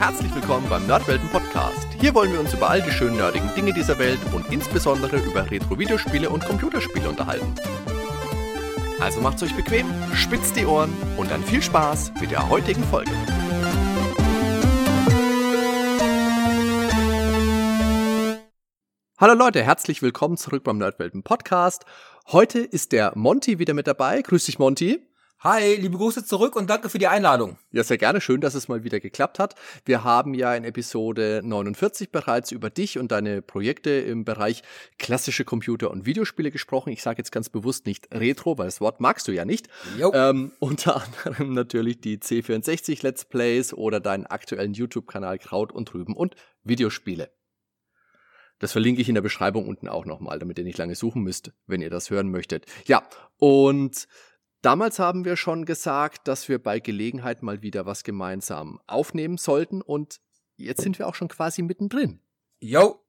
Herzlich willkommen beim Nerdwelten Podcast. Hier wollen wir uns über all die schönen nerdigen Dinge dieser Welt und insbesondere über Retro-Videospiele und Computerspiele unterhalten. Also macht's euch bequem, spitzt die Ohren und dann viel Spaß mit der heutigen Folge. Hallo Leute, herzlich willkommen zurück beim Nerdwelten Podcast. Heute ist der Monty wieder mit dabei. Grüß dich, Monty. Hi, liebe Grüße zurück und danke für die Einladung. Ja, sehr gerne. Schön, dass es mal wieder geklappt hat. Wir haben ja in Episode 49 bereits über dich und deine Projekte im Bereich klassische Computer- und Videospiele gesprochen. Ich sage jetzt ganz bewusst nicht Retro, weil das Wort magst du ja nicht. Ähm, unter anderem natürlich die C64 Let's Plays oder deinen aktuellen YouTube-Kanal Kraut und Rüben und Videospiele. Das verlinke ich in der Beschreibung unten auch nochmal, damit ihr nicht lange suchen müsst, wenn ihr das hören möchtet. Ja, und Damals haben wir schon gesagt, dass wir bei Gelegenheit mal wieder was gemeinsam aufnehmen sollten und jetzt sind wir auch schon quasi mittendrin. Jo.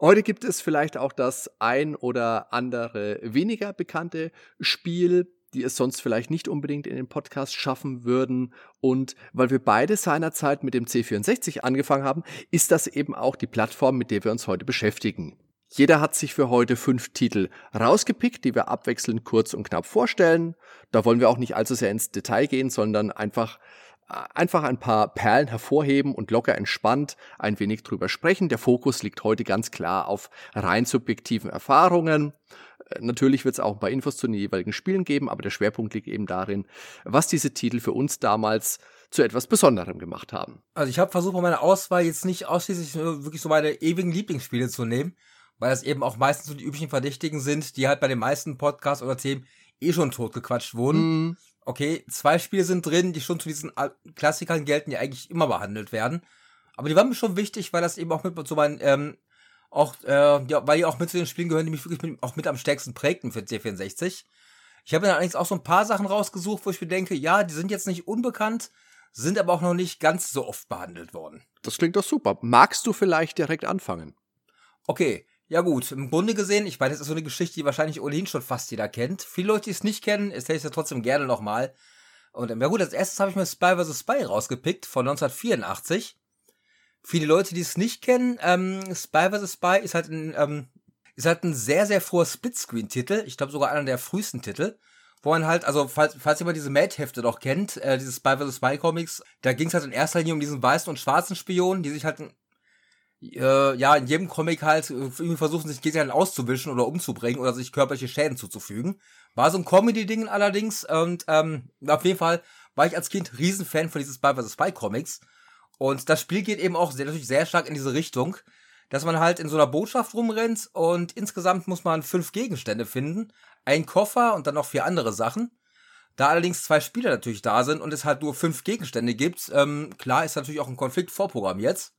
Heute gibt es vielleicht auch das ein oder andere weniger bekannte Spiel, die es sonst vielleicht nicht unbedingt in den Podcast schaffen würden. Und weil wir beide seinerzeit mit dem C64 angefangen haben, ist das eben auch die Plattform, mit der wir uns heute beschäftigen. Jeder hat sich für heute fünf Titel rausgepickt, die wir abwechselnd kurz und knapp vorstellen. Da wollen wir auch nicht allzu sehr ins Detail gehen, sondern einfach einfach ein paar Perlen hervorheben und locker entspannt ein wenig drüber sprechen. Der Fokus liegt heute ganz klar auf rein subjektiven Erfahrungen. Äh, natürlich wird es auch ein paar Infos zu den jeweiligen Spielen geben, aber der Schwerpunkt liegt eben darin, was diese Titel für uns damals zu etwas Besonderem gemacht haben. Also ich habe versucht, bei meiner Auswahl jetzt nicht ausschließlich wirklich so meine ewigen Lieblingsspiele zu nehmen, weil das eben auch meistens so die üblichen Verdächtigen sind, die halt bei den meisten Podcasts oder Themen eh schon totgequatscht wurden. Mm. Okay, zwei Spiele sind drin, die schon zu diesen Klassikern gelten, die eigentlich immer behandelt werden. Aber die waren mir schon wichtig, weil das eben auch mit so meinen, ähm, auch, äh, ja, weil die auch mit zu den Spielen gehören, die mich wirklich mit, auch mit am stärksten prägten für C64. Ich habe mir allerdings auch so ein paar Sachen rausgesucht, wo ich mir denke, ja, die sind jetzt nicht unbekannt, sind aber auch noch nicht ganz so oft behandelt worden. Das klingt doch super. Magst du vielleicht direkt anfangen? Okay, ja gut, im Grunde gesehen, ich meine, das ist so eine Geschichte, die wahrscheinlich ohnehin schon fast jeder kennt. Viele Leute, die es nicht kennen, erzähle ich es ja trotzdem gerne nochmal. Und ähm, ja gut, als erstes habe ich mir Spy vs. Spy rausgepickt von 1984. Viele Leute, die es nicht kennen, ähm, Spy vs. Spy ist halt ein, ähm, ist halt ein sehr, sehr froher Splitscreen-Titel. Ich glaube sogar einer der frühesten Titel. Wo man halt, also falls, falls jemand diese Mad-Hefte doch kennt, äh, diese Spy vs. Spy Comics, da ging es halt in erster Linie um diesen weißen und schwarzen Spion, die sich halt äh, ja, in jedem Comic halt irgendwie versuchen, sich gegenseitig auszuwischen oder umzubringen oder sich körperliche Schäden zuzufügen. War so ein Comedy-Ding allerdings und ähm, auf jeden Fall war ich als Kind Riesenfan von diesen Spy vs. Spy Comics. Und das Spiel geht eben auch sehr, natürlich sehr stark in diese Richtung, dass man halt in so einer Botschaft rumrennt und insgesamt muss man fünf Gegenstände finden, ein Koffer und dann noch vier andere Sachen. Da allerdings zwei Spieler natürlich da sind und es halt nur fünf Gegenstände gibt, ähm, klar ist natürlich auch ein Konflikt vorprogrammiert.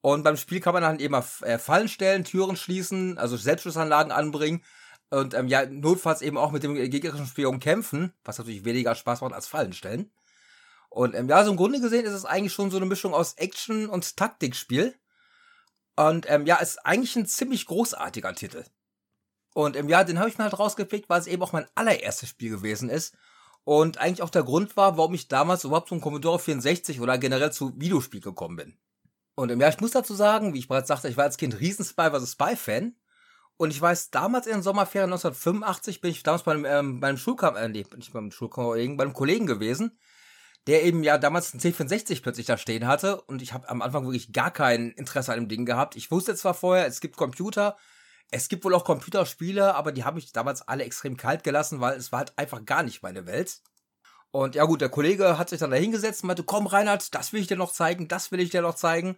Und beim Spiel kann man dann eben äh, Fallen stellen, Türen schließen, also Selbstschussanlagen anbringen und ähm, ja, notfalls eben auch mit dem gegnerischen Spion kämpfen, was natürlich weniger Spaß macht als Fallen stellen. Und ähm, ja, so im Grunde gesehen ist es eigentlich schon so eine Mischung aus Action und Taktikspiel. Und ähm, ja, ist eigentlich ein ziemlich großartiger Titel. Und ähm, ja, den habe ich mir halt rausgepickt, weil es eben auch mein allererstes Spiel gewesen ist. Und eigentlich auch der Grund war, warum ich damals überhaupt zum Commodore 64 oder generell zu Videospiel gekommen bin. Und ja, ich muss dazu sagen, wie ich bereits sagte, ich war als Kind riesen Spy vs. Spy Fan. Und ich weiß, damals in den Sommerferien 1985 bin ich damals bei einem, ähm, bei einem Schulkamp, äh, nee, nicht beim Schulkollegen, bei einem Kollegen gewesen, der eben ja damals einen C64 plötzlich da stehen hatte. Und ich habe am Anfang wirklich gar kein Interesse an dem Ding gehabt. Ich wusste zwar vorher, es gibt Computer, es gibt wohl auch Computerspiele, aber die habe ich damals alle extrem kalt gelassen, weil es war halt einfach gar nicht meine Welt. Und ja gut, der Kollege hat sich dann da hingesetzt und meinte, komm Reinhard, das will ich dir noch zeigen, das will ich dir noch zeigen.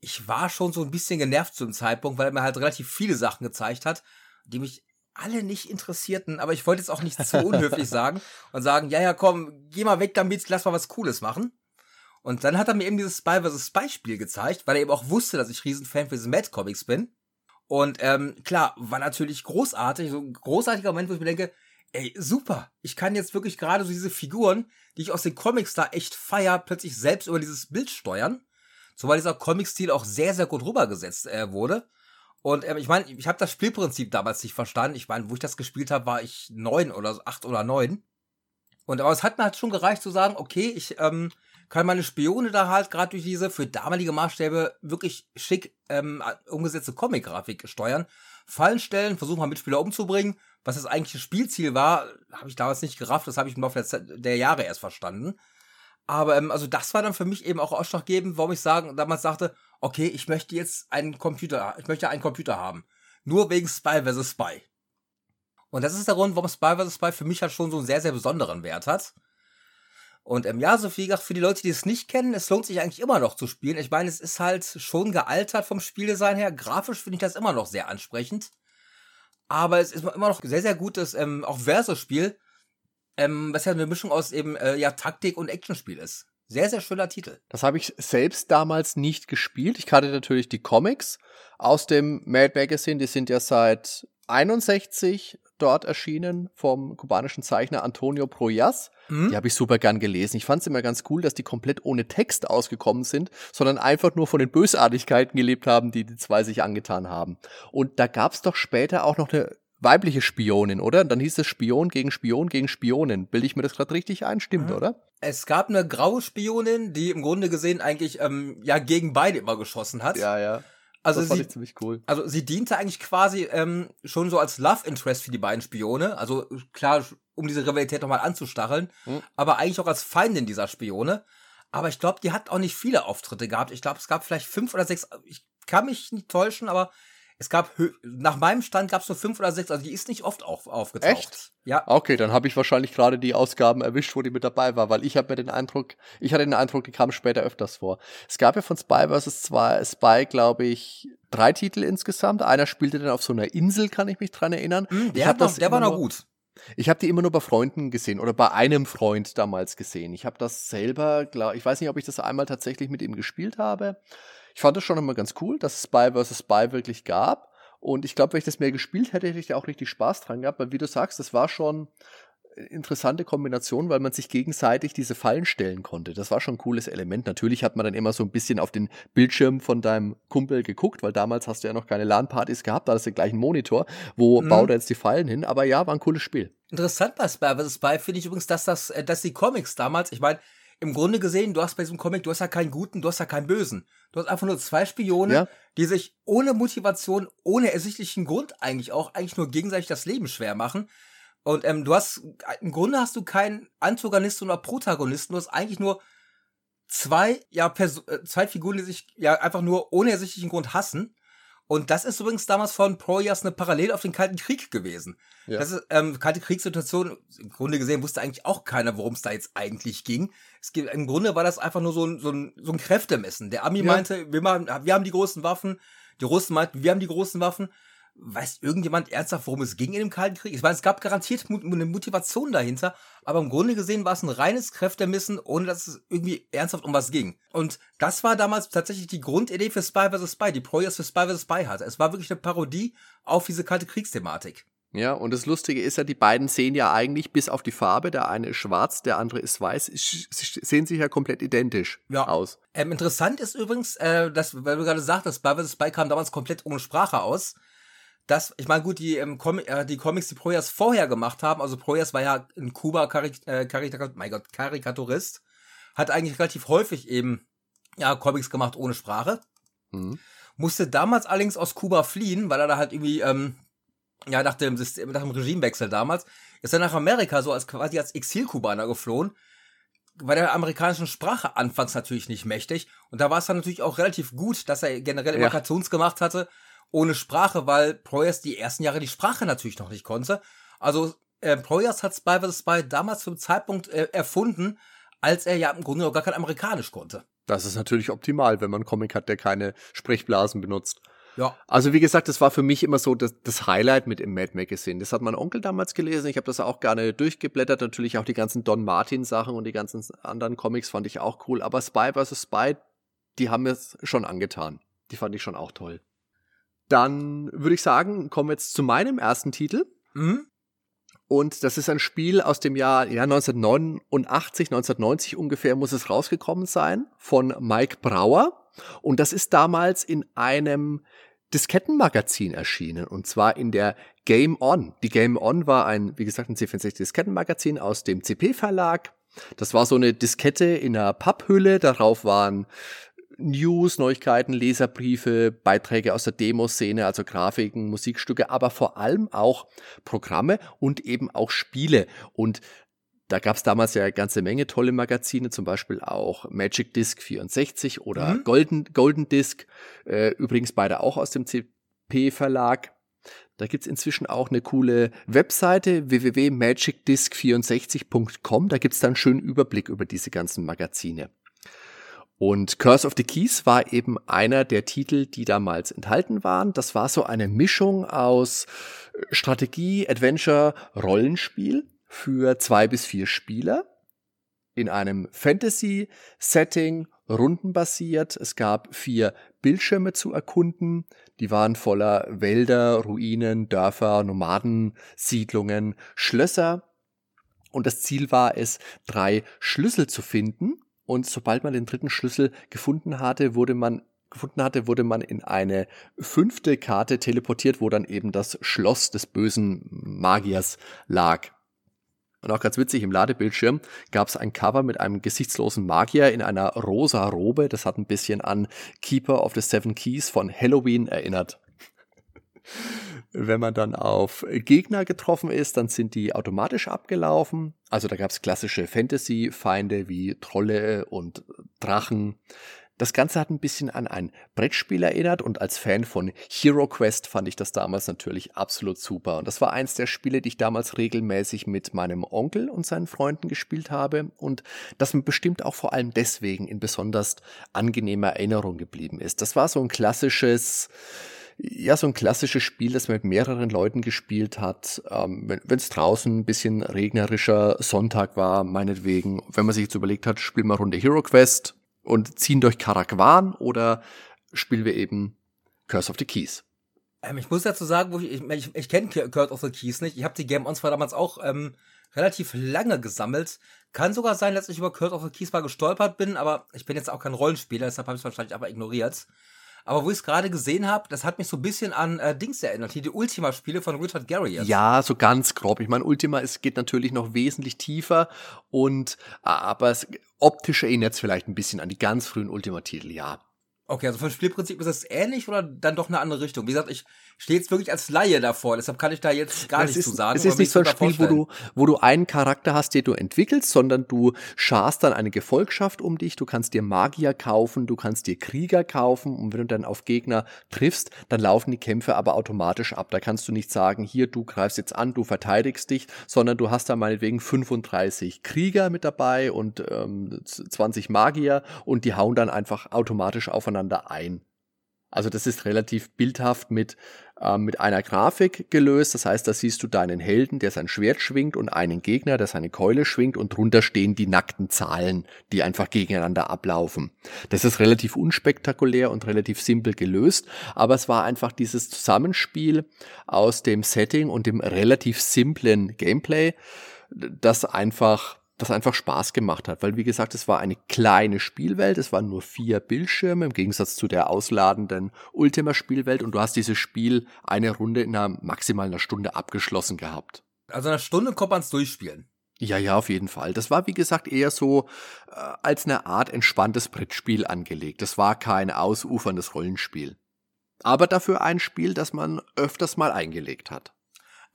Ich war schon so ein bisschen genervt zu dem Zeitpunkt, weil er mir halt relativ viele Sachen gezeigt hat, die mich alle nicht interessierten, aber ich wollte jetzt auch nicht zu unhöflich sagen und sagen, ja, ja, komm, geh mal weg damit, lass mal was Cooles machen. Und dann hat er mir eben dieses Spy vs. Spy Spiel gezeigt, weil er eben auch wusste, dass ich Riesenfan für diese Mad Comics bin. Und ähm, klar, war natürlich großartig, so ein großartiger Moment, wo ich mir denke, ey, super. Ich kann jetzt wirklich gerade so diese Figuren, die ich aus den Comics da echt feier, plötzlich selbst über dieses Bild steuern. Zumal dieser Comic-Stil auch sehr, sehr gut rübergesetzt äh, wurde. Und ähm, ich meine, ich habe das Spielprinzip damals nicht verstanden. Ich meine, wo ich das gespielt habe, war ich neun oder acht oder neun. Und aber es hat mir halt schon gereicht zu sagen, okay, ich ähm, kann meine Spione da halt gerade durch diese für damalige Maßstäbe wirklich schick ähm, umgesetzte Comic-Grafik steuern, Fallen stellen, versuchen mal Mitspieler umzubringen. Was das eigentliche Spielziel war, habe ich damals nicht gerafft, das habe ich im Laufe der, der Jahre erst verstanden. Aber ähm, also das war dann für mich eben auch ausschlaggebend, warum ich sagen, damals sagte, okay, ich möchte jetzt einen Computer, ich möchte einen Computer haben. Nur wegen Spy vs. Spy. Und das ist der Grund, warum Spy vs. Spy für mich halt schon so einen sehr, sehr besonderen Wert hat. Und ähm, ja, so wie gesagt, für die Leute, die es nicht kennen, es lohnt sich eigentlich immer noch zu spielen. Ich meine, es ist halt schon gealtert vom Spieldesign her. Grafisch finde ich das immer noch sehr ansprechend. Aber es ist immer noch sehr, sehr gutes, ähm, auch Versus-Spiel, ähm, was ja eine Mischung aus eben äh, ja Taktik und Actionspiel ist. Sehr, sehr schöner Titel. Das habe ich selbst damals nicht gespielt. Ich kannte natürlich die Comics aus dem Mad Magazine. Die sind ja seit 61 dort erschienen vom kubanischen Zeichner Antonio Proyas. Mhm. Die habe ich super gern gelesen. Ich fand es immer ganz cool, dass die komplett ohne Text ausgekommen sind, sondern einfach nur von den Bösartigkeiten gelebt haben, die die zwei sich angetan haben. Und da gab es doch später auch noch eine weibliche Spionin, oder? Dann hieß es Spion gegen Spion gegen Spionin. Bilde ich mir das gerade richtig ein? Stimmt, mhm. oder? Es gab eine graue Spionin, die im Grunde gesehen eigentlich ähm, ja gegen beide immer geschossen hat. Ja, ja. Also das sie, ich ziemlich cool. Also sie diente eigentlich quasi ähm, schon so als Love Interest für die beiden Spione. Also klar, um diese Rivalität nochmal anzustacheln, mhm. aber eigentlich auch als Feindin dieser Spione. Aber ich glaube, die hat auch nicht viele Auftritte gehabt. Ich glaube, es gab vielleicht fünf oder sechs. Ich kann mich nicht täuschen, aber es gab, nach meinem Stand gab es nur fünf oder sechs, also die ist nicht oft auf, aufgetaucht. Echt? Ja. Okay, dann habe ich wahrscheinlich gerade die Ausgaben erwischt, wo die mit dabei war, weil ich habe mir den Eindruck, ich hatte den Eindruck, die kam später öfters vor. Es gab ja von Spy vs. Spy, glaube ich, drei Titel insgesamt. Einer spielte dann auf so einer Insel, kann ich mich dran erinnern. Mhm, der, hat noch, der war noch gut. Ich habe die immer nur bei Freunden gesehen oder bei einem Freund damals gesehen. Ich habe das selber, glaub, ich weiß nicht, ob ich das einmal tatsächlich mit ihm gespielt habe. Ich fand es schon immer ganz cool, dass es Spy vs. Spy wirklich gab. Und ich glaube, wenn ich das mehr gespielt hätte, hätte ich da auch richtig Spaß dran gehabt. Weil wie du sagst, das war schon eine interessante Kombination, weil man sich gegenseitig diese Fallen stellen konnte. Das war schon ein cooles Element. Natürlich hat man dann immer so ein bisschen auf den Bildschirm von deinem Kumpel geguckt, weil damals hast du ja noch keine LAN-Partys gehabt, da hast du den gleichen Monitor. Wo mhm. baut er jetzt die Fallen hin? Aber ja, war ein cooles Spiel. Interessant bei Spy vs. Spy finde ich übrigens, dass das, äh, dass die Comics damals, ich meine, im Grunde gesehen, du hast bei diesem Comic, du hast ja keinen Guten, du hast ja keinen Bösen. Du hast einfach nur zwei Spione, ja. die sich ohne Motivation, ohne ersichtlichen Grund eigentlich auch, eigentlich nur gegenseitig das Leben schwer machen. Und ähm, du hast, im Grunde hast du keinen Antagonisten oder Protagonisten, du hast eigentlich nur zwei, ja, Perso äh, zwei Figuren, die sich ja einfach nur ohne ersichtlichen Grund hassen. Und das ist übrigens damals von Proyas eine Parallele auf den Kalten Krieg gewesen. Ja. Das ist ähm, Kalte Kriegssituation, im Grunde gesehen wusste eigentlich auch keiner, worum es da jetzt eigentlich ging. Es gibt, Im Grunde war das einfach nur so ein, so ein, so ein Kräftemessen. Der Ami ja. meinte, wir, machen, wir haben die großen Waffen, die Russen meinten, wir haben die großen Waffen. Weiß irgendjemand ernsthaft, worum es ging in dem Kalten Krieg? Ich meine, es gab garantiert eine Motivation dahinter, aber im Grunde gesehen war es ein reines Kräftemessen, ohne dass es irgendwie ernsthaft um was ging. Und das war damals tatsächlich die Grundidee für Spy vs. Spy, die Proyas für Spy vs. Spy hatte. Es war wirklich eine Parodie auf diese kalte Kriegsthematik. Ja, und das Lustige ist ja, die beiden sehen ja eigentlich bis auf die Farbe, der eine ist schwarz, der andere ist weiß, sie sehen sich ja komplett identisch ja. aus. Ähm, interessant ist übrigens, äh, dass, weil du gerade sagtest, Spy vs. Spy kam damals komplett ohne Sprache aus das, ich meine, gut, die, ähm, Com äh, die Comics, die Proyas vorher gemacht haben, also Proyas war ja in Kuba Karik äh, Karik mein Gott, Karikaturist, hat eigentlich relativ häufig eben ja, Comics gemacht ohne Sprache. Mhm. Musste damals allerdings aus Kuba fliehen, weil er da halt irgendwie, ähm, ja, nach dem System, nach dem Regimewechsel damals, ist er nach Amerika so als quasi als Exilkubaner geflohen, bei der amerikanischen Sprache anfangs natürlich nicht mächtig. Und da war es dann natürlich auch relativ gut, dass er generell immer ja. Cartoons gemacht hatte ohne Sprache, weil Proyas die ersten Jahre die Sprache natürlich noch nicht konnte. Also äh, Proyas hat Spy vs. Spy damals zum Zeitpunkt äh, erfunden, als er ja im Grunde noch gar kein Amerikanisch konnte. Das ist natürlich optimal, wenn man einen Comic hat, der keine Sprechblasen benutzt. Ja. Also wie gesagt, das war für mich immer so das, das Highlight mit im Mad Magazine. Das hat mein Onkel damals gelesen. Ich habe das auch gerne durchgeblättert. Natürlich auch die ganzen Don Martin Sachen und die ganzen anderen Comics fand ich auch cool. Aber Spy vs. Spy, die haben mir schon angetan. Die fand ich schon auch toll. Dann würde ich sagen, kommen wir jetzt zu meinem ersten Titel. Mhm. Und das ist ein Spiel aus dem Jahr ja, 1989, 1990 ungefähr muss es rausgekommen sein, von Mike Brauer. Und das ist damals in einem Diskettenmagazin erschienen, und zwar in der Game On. Die Game On war ein, wie gesagt, ein C64 Diskettenmagazin aus dem CP-Verlag. Das war so eine Diskette in einer Papphülle, darauf waren News, Neuigkeiten, Leserbriefe, Beiträge aus der Demoszene, also Grafiken, Musikstücke, aber vor allem auch Programme und eben auch Spiele. Und da gab es damals ja eine ganze Menge tolle Magazine, zum Beispiel auch Magic Disc 64 oder mhm. Golden, Golden Disc, äh, übrigens beide auch aus dem CP-Verlag. Da gibt's inzwischen auch eine coole Webseite www.magicdisc64.com. Da gibt's dann einen schönen Überblick über diese ganzen Magazine. Und Curse of the Keys war eben einer der Titel, die damals enthalten waren. Das war so eine Mischung aus Strategie, Adventure, Rollenspiel für zwei bis vier Spieler in einem Fantasy-Setting, rundenbasiert. Es gab vier Bildschirme zu erkunden. Die waren voller Wälder, Ruinen, Dörfer, Nomaden, Siedlungen, Schlösser. Und das Ziel war es, drei Schlüssel zu finden. Und sobald man den dritten Schlüssel gefunden hatte, wurde man gefunden hatte, wurde man in eine fünfte Karte teleportiert, wo dann eben das Schloss des bösen Magiers lag. Und auch ganz witzig, im Ladebildschirm gab es ein Cover mit einem gesichtslosen Magier in einer rosa Robe. Das hat ein bisschen an Keeper of the Seven Keys von Halloween erinnert. Wenn man dann auf Gegner getroffen ist, dann sind die automatisch abgelaufen. Also da gab es klassische Fantasy-Feinde wie Trolle und Drachen. Das Ganze hat ein bisschen an ein Brettspiel erinnert und als Fan von Hero Quest fand ich das damals natürlich absolut super. Und das war eins der Spiele, die ich damals regelmäßig mit meinem Onkel und seinen Freunden gespielt habe und das mir bestimmt auch vor allem deswegen in besonders angenehmer Erinnerung geblieben ist. Das war so ein klassisches ja, so ein klassisches Spiel, das man mit mehreren Leuten gespielt hat. Ähm, wenn es draußen ein bisschen regnerischer Sonntag war, meinetwegen, wenn man sich jetzt überlegt hat, spielen wir Runde Hero Quest, und ziehen durch Karakwan oder spielen wir eben Curse of the Keys? Ähm, ich muss dazu sagen, wo ich, ich, ich, ich kenne Curse of the Keys nicht. Ich habe die Game On zwar damals auch ähm, relativ lange gesammelt. Kann sogar sein, dass ich über Curse of the Keys mal gestolpert bin, aber ich bin jetzt auch kein Rollenspieler, deshalb habe ich es wahrscheinlich aber ignoriert. Aber wo ich es gerade gesehen habe, das hat mich so ein bisschen an äh, Dings erinnert, hier die Ultima-Spiele von Richard Garriott. Ja, so ganz grob. Ich meine, Ultima ist, geht natürlich noch wesentlich tiefer und aber es, optisch erinnert es vielleicht ein bisschen an die ganz frühen Ultima-Titel, ja. Okay, also vom Spielprinzip ist es ähnlich oder dann doch eine andere Richtung? Wie gesagt, ich stehe jetzt wirklich als Laie davor, deshalb kann ich da jetzt gar nichts zu sagen. Es ist nicht so ein Spiel, wo du, wo du einen Charakter hast, den du entwickelst, sondern du scharst dann eine Gefolgschaft um dich, du kannst dir Magier kaufen, du kannst dir Krieger kaufen und wenn du dann auf Gegner triffst, dann laufen die Kämpfe aber automatisch ab. Da kannst du nicht sagen, hier, du greifst jetzt an, du verteidigst dich, sondern du hast da meinetwegen 35 Krieger mit dabei und ähm, 20 Magier und die hauen dann einfach automatisch aufeinander aufeinander ein. Also das ist relativ bildhaft mit, äh, mit einer Grafik gelöst. Das heißt, da siehst du deinen Helden, der sein Schwert schwingt und einen Gegner, der seine Keule schwingt und drunter stehen die nackten Zahlen, die einfach gegeneinander ablaufen. Das ist relativ unspektakulär und relativ simpel gelöst, aber es war einfach dieses Zusammenspiel aus dem Setting und dem relativ simplen Gameplay, das einfach das einfach Spaß gemacht hat, weil wie gesagt, es war eine kleine Spielwelt, es waren nur vier Bildschirme im Gegensatz zu der ausladenden Ultima-Spielwelt und du hast dieses Spiel eine Runde in einer maximal einer Stunde abgeschlossen gehabt. Also eine Stunde kommt man es durchspielen. Ja, ja, auf jeden Fall. Das war, wie gesagt, eher so äh, als eine Art entspanntes Brettspiel angelegt. Das war kein ausuferndes Rollenspiel. Aber dafür ein Spiel, das man öfters mal eingelegt hat.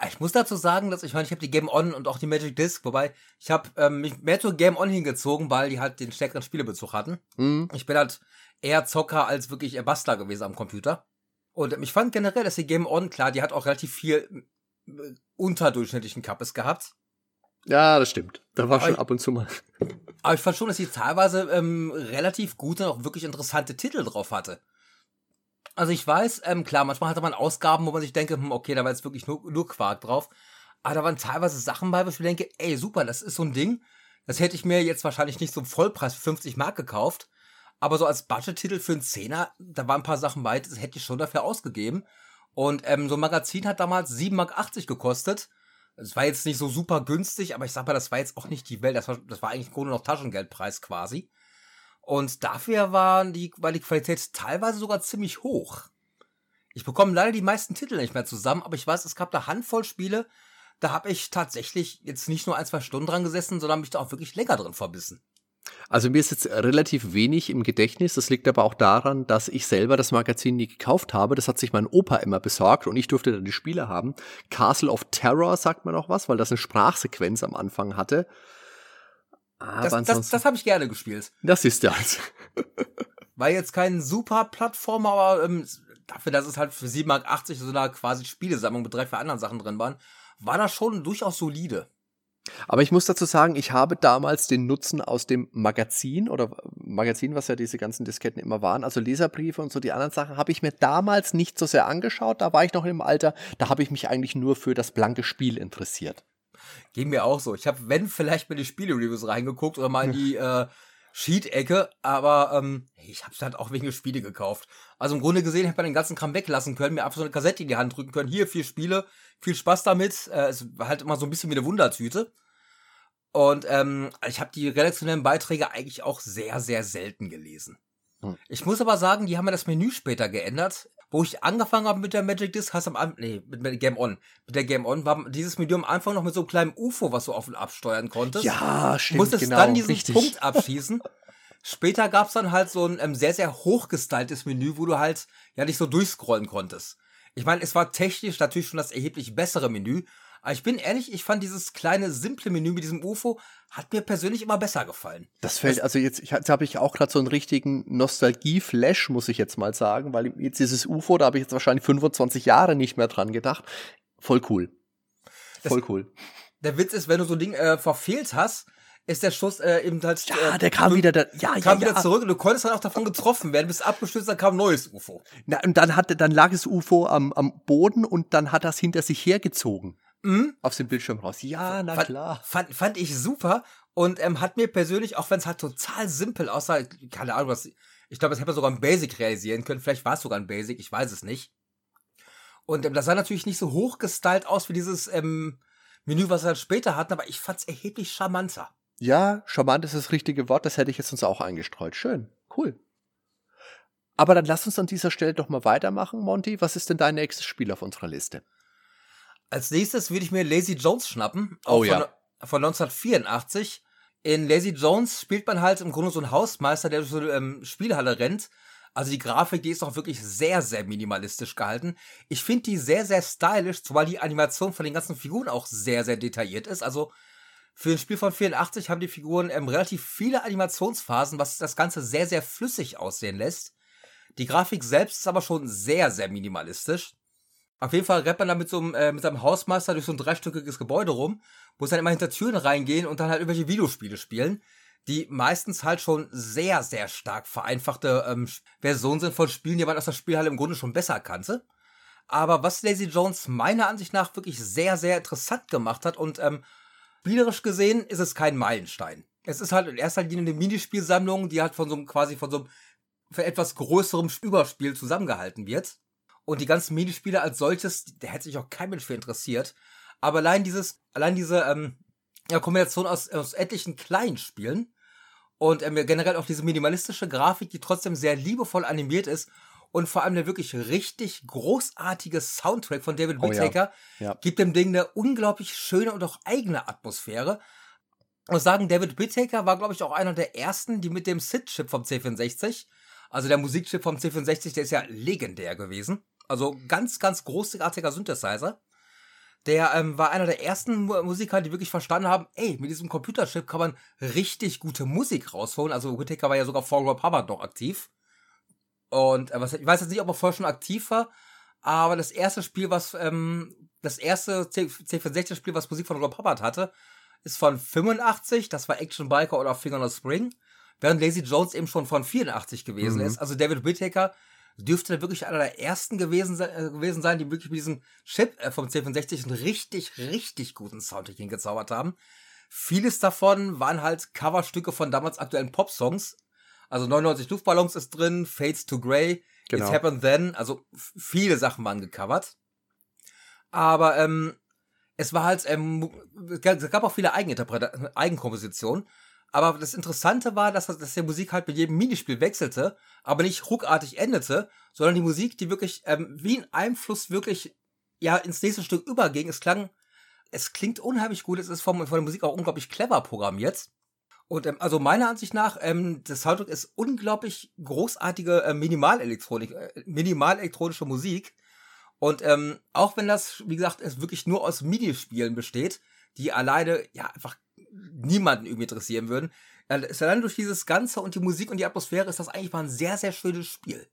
Ich muss dazu sagen, dass ich meine, ich habe die Game On und auch die Magic Disc, wobei ich habe ähm, mich mehr zu Game On hingezogen, weil die halt den stärkeren Spielebezug hatten. Mhm. Ich bin halt eher Zocker als wirklich eher Bastler gewesen am Computer. Und ähm, ich fand generell, dass die Game On, klar, die hat auch relativ viel äh, unterdurchschnittlichen Kappes gehabt. Ja, das stimmt. Da war aber schon ich, ab und zu mal. Aber ich fand schon, dass sie teilweise ähm, relativ gute und auch wirklich interessante Titel drauf hatte. Also ich weiß, ähm, klar, manchmal hatte man Ausgaben, wo man sich denke, hm, okay, da war jetzt wirklich nur, nur Quark drauf. Aber da waren teilweise Sachen bei, wo ich mir denke, ey, super, das ist so ein Ding. Das hätte ich mir jetzt wahrscheinlich nicht so Vollpreis für 50 Mark gekauft. Aber so als Budget-Titel für einen Zehner, da waren ein paar Sachen bei, das hätte ich schon dafür ausgegeben. Und ähm, so ein Magazin hat damals 7,80 Mark gekostet. Das war jetzt nicht so super günstig, aber ich sag mal, das war jetzt auch nicht die Welt. Das war, das war eigentlich im Grunde noch Taschengeldpreis quasi. Und dafür war die, war die Qualität teilweise sogar ziemlich hoch. Ich bekomme leider die meisten Titel nicht mehr zusammen, aber ich weiß, es gab da Handvoll Spiele, da habe ich tatsächlich jetzt nicht nur ein, zwei Stunden dran gesessen, sondern mich da auch wirklich länger drin verbissen. Also mir ist jetzt relativ wenig im Gedächtnis. Das liegt aber auch daran, dass ich selber das Magazin nie gekauft habe. Das hat sich mein Opa immer besorgt und ich durfte dann die Spiele haben. Castle of Terror sagt mir noch was, weil das eine Sprachsequenz am Anfang hatte. Aber das, das, das habe ich gerne gespielt. Das ist ja. Also. War jetzt kein super Plattformer, aber ähm, dafür, dass es halt für 7,80 Mark so eine quasi Spielesammlung mit drei, vier anderen Sachen drin waren, war das schon durchaus solide. Aber ich muss dazu sagen, ich habe damals den Nutzen aus dem Magazin oder Magazin, was ja diese ganzen Disketten immer waren, also Leserbriefe und so die anderen Sachen, habe ich mir damals nicht so sehr angeschaut. Da war ich noch im Alter, da habe ich mich eigentlich nur für das blanke Spiel interessiert. Ging mir auch so. Ich habe, wenn vielleicht mal die Spiele-Reviews reingeguckt oder mal in die äh, Sheet-Ecke, aber ähm, ich habe es halt auch wegen Spiele gekauft. Also im Grunde gesehen hätte man den ganzen Kram weglassen können, mir einfach so eine Kassette in die Hand drücken können. Hier, vier Spiele, viel Spaß damit. Äh, es war halt immer so ein bisschen wie eine Wundertüte. Und ähm, ich habe die redaktionellen Beiträge eigentlich auch sehr, sehr selten gelesen. Hm. Ich muss aber sagen, die haben mir das Menü später geändert. Wo ich angefangen habe mit der Magic Disc, hast du am Anfang, nee, mit, mit Game On. Mit der Game On war dieses Menü am Anfang noch mit so einem kleinen UFO, was du auf und ab steuern konntest. Ja, stimmt, Musstest genau, dann diesen richtig. Punkt abschießen. Später gab's dann halt so ein ähm, sehr, sehr hochgestyltes Menü, wo du halt ja nicht so durchscrollen konntest. Ich meine, es war technisch natürlich schon das erheblich bessere Menü, aber ich bin ehrlich, ich fand dieses kleine, simple Menü mit diesem UFO hat mir persönlich immer besser gefallen. Das fällt, also jetzt, jetzt habe ich auch gerade so einen richtigen Nostalgie-Flash, muss ich jetzt mal sagen, weil jetzt dieses UFO, da habe ich jetzt wahrscheinlich 25 Jahre nicht mehr dran gedacht. Voll cool. Voll das, cool. Der Witz ist, wenn du so ein Ding äh, verfehlt hast, ist der Schuss äh, eben halt. Ja, der kam wieder, da, ja, kam ja, wieder zurück und du konntest dann auch davon getroffen werden, bis abgestürzt, dann kam ein neues UFO. Na, und dann hatte, dann lag das UFO am, am Boden und dann hat das hinter sich hergezogen. Mhm. Auf dem Bildschirm raus. Ja, na fand, klar. Fand, fand ich super und ähm, hat mir persönlich, auch wenn es halt total simpel aussah, keine Ahnung, was, ich glaube, das hätte man sogar ein Basic realisieren können. Vielleicht war es sogar ein Basic, ich weiß es nicht. Und ähm, das sah natürlich nicht so hochgestylt aus wie dieses ähm, Menü, was wir dann später hatten, aber ich fand es erheblich charmanter. Ja, charmant ist das richtige Wort, das hätte ich jetzt uns auch eingestreut. Schön, cool. Aber dann lass uns an dieser Stelle doch mal weitermachen, Monty. Was ist denn dein nächstes Spiel auf unserer Liste? Als nächstes würde ich mir Lazy Jones schnappen. Oh ja. Von, 1984. In Lazy Jones spielt man halt im Grunde so einen Hausmeister, der durch so eine ähm, Spielhalle rennt. Also die Grafik, die ist auch wirklich sehr, sehr minimalistisch gehalten. Ich finde die sehr, sehr stylisch, zumal die Animation von den ganzen Figuren auch sehr, sehr detailliert ist. Also für ein Spiel von 84 haben die Figuren ähm, relativ viele Animationsphasen, was das Ganze sehr, sehr flüssig aussehen lässt. Die Grafik selbst ist aber schon sehr, sehr minimalistisch. Auf jeden Fall rennt man da mit so einem, äh, mit seinem Hausmeister durch so ein dreistöckiges Gebäude rum, muss dann immer hinter Türen reingehen und dann halt irgendwelche Videospiele spielen, die meistens halt schon sehr, sehr stark vereinfachte ähm, Versionen sind von Spielen, die man aus der Spielhalle im Grunde schon besser kannte. Aber was Lazy Jones meiner Ansicht nach wirklich sehr, sehr interessant gemacht hat und ähm, Spielerisch gesehen ist es kein Meilenstein. Es ist halt in erster Linie eine Minispielsammlung, die halt von so einem quasi von so einem für etwas größerem Überspiel zusammengehalten wird. Und die ganzen Minispiele als solches, da hätte sich auch kein Mensch für interessiert. Aber allein dieses, allein diese ähm, ja, Kombination aus, aus etlichen kleinen Spielen und ähm, generell auch diese minimalistische Grafik, die trotzdem sehr liebevoll animiert ist und vor allem der wirklich richtig großartige Soundtrack von David Whittaker oh, ja. Ja. gibt dem Ding eine unglaublich schöne und auch eigene Atmosphäre. Ich muss sagen, David Whittaker war, glaube ich, auch einer der ersten, die mit dem SID-Chip vom C64, also der Musikchip vom C64, der ist ja legendär gewesen. Also ganz, ganz großartiger Synthesizer. Der ähm, war einer der ersten Musiker, die wirklich verstanden haben, ey, mit diesem Computerchip kann man richtig gute Musik rausholen. Also Whittaker war ja sogar vor Rob Hubbard noch aktiv. Und äh, was, ich weiß jetzt nicht, ob er vorher schon aktiv war, aber das erste Spiel, was, ähm, das erste C C64-Spiel, was Musik von Rob Hubbard hatte, ist von 85, das war Action Biker oder Finger on Spring, während Lazy Jones eben schon von 84 gewesen mhm. ist. Also David Whittaker dürfte wirklich einer der ersten gewesen, äh, gewesen sein, die wirklich mit diesem Chip äh, vom C64 einen richtig, richtig guten Soundtrack hingezaubert haben. Vieles davon waren halt Coverstücke von damals aktuellen Pop-Songs, also 99 Luftballons ist drin, Fades to Grey, genau. It's Happened Then. Also viele Sachen waren gecovert. Aber ähm, es war halt, ähm, es gab auch viele Eigeninterpretationen, Eigenkompositionen. Aber das Interessante war, dass, dass die Musik halt mit jedem Minispiel wechselte, aber nicht ruckartig endete, sondern die Musik, die wirklich ähm, wie ein Einfluss wirklich ja ins nächste Stück überging. Es klang es klingt unheimlich gut, es ist von, von der Musik auch unglaublich clever programmiert. Und ähm, also meiner Ansicht nach, ähm, das Soundtrack ist unglaublich großartige äh, Minimalelektronik, äh, minimalelektronische Musik. Und ähm, auch wenn das, wie gesagt, es wirklich nur aus MIDI-Spielen besteht, die alleine ja einfach niemanden irgendwie interessieren würden, ist allein durch dieses Ganze und die Musik und die Atmosphäre ist das eigentlich mal ein sehr, sehr schönes Spiel.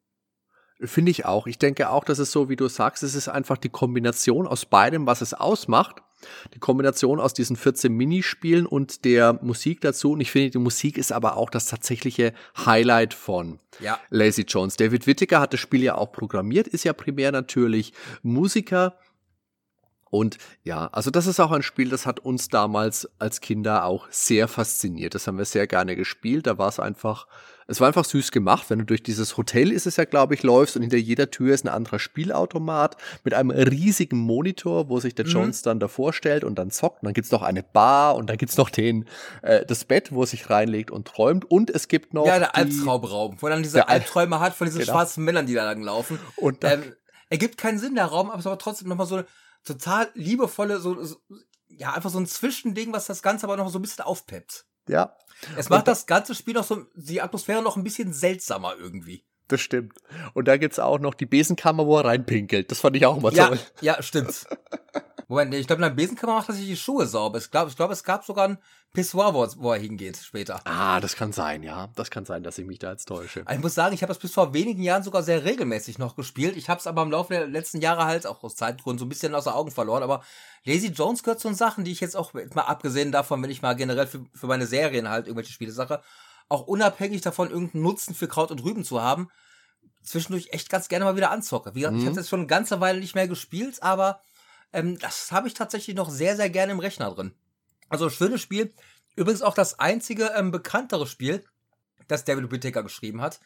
Finde ich auch. Ich denke auch, dass es so, wie du sagst, es ist einfach die Kombination aus beidem, was es ausmacht. Die Kombination aus diesen 14 Minispielen und der Musik dazu. Und ich finde, die Musik ist aber auch das tatsächliche Highlight von ja. Lazy Jones. David Whittaker hat das Spiel ja auch programmiert, ist ja primär natürlich Musiker. Und ja, also das ist auch ein Spiel, das hat uns damals als Kinder auch sehr fasziniert. Das haben wir sehr gerne gespielt. Da war es einfach es war einfach süß gemacht, wenn du durch dieses Hotel ist es ja, glaube ich, läufst und hinter jeder Tür ist ein anderer Spielautomat mit einem riesigen Monitor, wo sich der mhm. Jones dann davor stellt und dann zockt. Und dann gibt's noch eine Bar und dann gibt's noch den, äh, das Bett, wo er sich reinlegt und träumt. Und es gibt noch. Ja, der Albtraumraum, wo er dann diese Albträume hat von diesen genau. schwarzen Männern, die da lang laufen. Und dann, ähm, ergibt keinen Sinn, der Raum, aber es ist aber trotzdem nochmal so eine total liebevolle, so, so, ja, einfach so ein Zwischending, was das Ganze aber noch so ein bisschen aufpeppt. Ja. Es macht das ganze Spiel noch so, die Atmosphäre noch ein bisschen seltsamer irgendwie. Das stimmt. Und da gibt's auch noch die Besenkammer, wo er reinpinkelt. Das fand ich auch immer ja, toll. Ja, stimmt. Moment, ich glaube, in der Besenkammer macht er sich die Schuhe sauber. Ich glaube, ich glaub, es gab sogar ein Pissoir, wo, wo er hingeht später. Ah, das kann sein, ja. Das kann sein, dass ich mich da jetzt täusche. Ich muss sagen, ich habe das bis vor wenigen Jahren sogar sehr regelmäßig noch gespielt. Ich habe es aber im Laufe der letzten Jahre halt auch aus Zeitgründen so ein bisschen aus den Augen verloren. Aber Lazy Jones gehört zu den Sachen, die ich jetzt auch mal abgesehen davon, wenn ich mal generell für, für meine Serien halt irgendwelche Spiele sache, auch unabhängig davon irgendeinen Nutzen für Kraut und Rüben zu haben, zwischendurch echt ganz gerne mal wieder anzocke. Wie gesagt, mhm. ich habe jetzt schon eine ganze Weile nicht mehr gespielt, aber ähm, das habe ich tatsächlich noch sehr, sehr gerne im Rechner drin. Also schönes Spiel. Übrigens auch das einzige ähm, bekanntere Spiel, das David Whittaker geschrieben hat.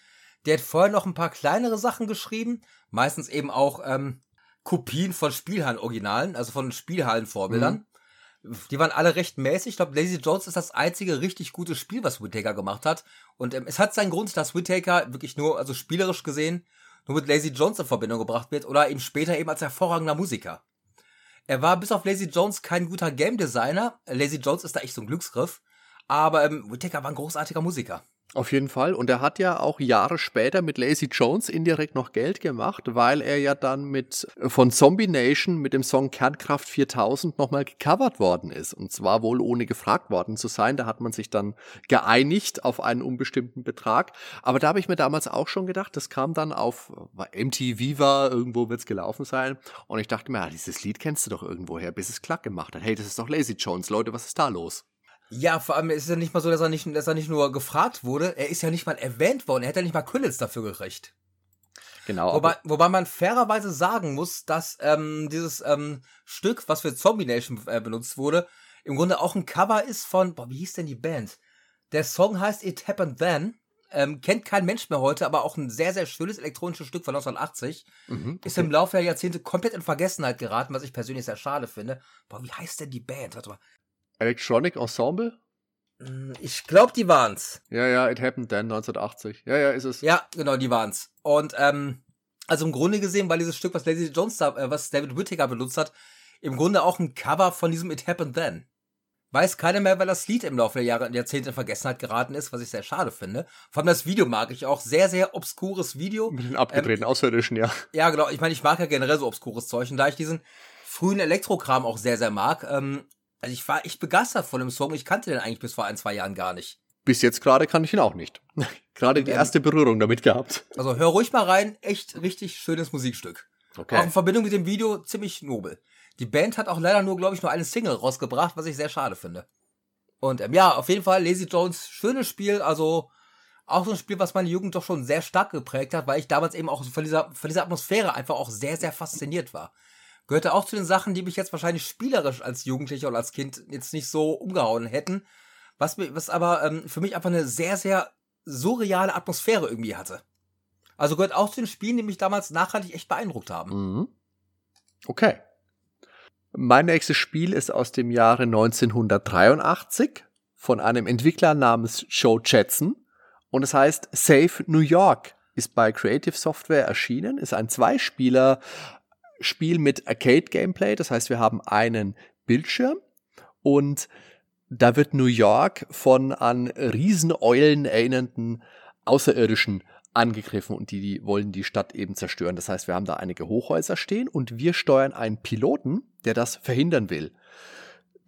Der hat vorher noch ein paar kleinere Sachen geschrieben, meistens eben auch ähm, Kopien von Spielhallen-Originalen, also von Spielhallen-Vorbildern. Mhm. Die waren alle recht mäßig. Ich glaube, Lazy Jones ist das einzige richtig gute Spiel, was Whittaker gemacht hat. Und ähm, es hat seinen Grund, dass Whittaker wirklich nur, also spielerisch gesehen, nur mit Lazy Jones in Verbindung gebracht wird oder eben später eben als hervorragender Musiker. Er war bis auf Lazy Jones kein guter Game Designer. Lazy Jones ist da echt so ein Glücksgriff. Aber ähm, Whittaker war ein großartiger Musiker. Auf jeden Fall. Und er hat ja auch Jahre später mit Lazy Jones indirekt noch Geld gemacht, weil er ja dann mit von Zombie Nation mit dem Song Kernkraft 4000 nochmal gecovert worden ist. Und zwar wohl ohne gefragt worden zu sein. Da hat man sich dann geeinigt auf einen unbestimmten Betrag. Aber da habe ich mir damals auch schon gedacht, das kam dann auf MTV war, irgendwo wird's gelaufen sein. Und ich dachte mir, ja, dieses Lied kennst du doch irgendwoher, bis es klack gemacht hat. Hey, das ist doch Lazy Jones. Leute, was ist da los? Ja, vor allem ist es ja nicht mal so, dass er nicht, dass er nicht nur gefragt wurde, er ist ja nicht mal erwähnt worden, er hätte ja nicht mal Credits dafür gekriegt. Genau. Wobei, wobei man fairerweise sagen muss, dass ähm, dieses ähm, Stück, was für Zombie Nation äh, benutzt wurde, im Grunde auch ein Cover ist von, boah, wie hieß denn die Band? Der Song heißt It Happened Then. Ähm, kennt kein Mensch mehr heute, aber auch ein sehr, sehr schönes elektronisches Stück von 1980. Mhm, okay. Ist im Laufe der Jahrzehnte komplett in Vergessenheit geraten, was ich persönlich sehr schade finde. Boah, wie heißt denn die Band? Warte mal. Electronic Ensemble? Hm, ich glaube, die waren's. Ja, ja, It Happened Then 1980. Ja, ja, ist es. Ja, genau, die waren's. Und ähm, also im Grunde gesehen, weil dieses Stück, was Lazy Jones da, äh, was David Whittaker benutzt hat, im Grunde auch ein Cover von diesem It Happened Then. Weiß keiner mehr, weil das Lied im Laufe der Jahre und Jahrzehnte in Vergessenheit geraten ist, was ich sehr schade finde. Vor allem das Video mag ich auch. Sehr, sehr obskures Video. Mit den abgedrehten ähm, Außerirdischen, ja. Ja, genau. Ich meine, ich mag ja generell so obskures Zeug. Und da ich diesen frühen Elektrokram auch sehr, sehr mag, ähm, also ich war echt begeistert von dem Song. Ich kannte den eigentlich bis vor ein, zwei Jahren gar nicht. Bis jetzt gerade kann ich ihn auch nicht. gerade die ähm, erste Berührung damit gehabt. Also hör ruhig mal rein. Echt richtig schönes Musikstück. Okay. Auch in Verbindung mit dem Video ziemlich nobel. Die Band hat auch leider nur, glaube ich, nur eine Single rausgebracht, was ich sehr schade finde. Und ähm, ja, auf jeden Fall Lazy Jones, schönes Spiel, also auch so ein Spiel, was meine Jugend doch schon sehr stark geprägt hat, weil ich damals eben auch von dieser, von dieser Atmosphäre einfach auch sehr, sehr fasziniert war gehörte auch zu den Sachen, die mich jetzt wahrscheinlich spielerisch als Jugendlicher oder als Kind jetzt nicht so umgehauen hätten. Was, was aber ähm, für mich einfach eine sehr, sehr surreale Atmosphäre irgendwie hatte. Also gehört auch zu den Spielen, die mich damals nachhaltig echt beeindruckt haben. Mhm. Okay. Mein nächstes Spiel ist aus dem Jahre 1983 von einem Entwickler namens Joe Jetson und es heißt Save New York. Ist bei Creative Software erschienen, ist ein Zweispieler Spiel mit Arcade-Gameplay. Das heißt, wir haben einen Bildschirm und da wird New York von an Rieseneulen erinnernden Außerirdischen angegriffen und die, die wollen die Stadt eben zerstören. Das heißt, wir haben da einige Hochhäuser stehen und wir steuern einen Piloten, der das verhindern will.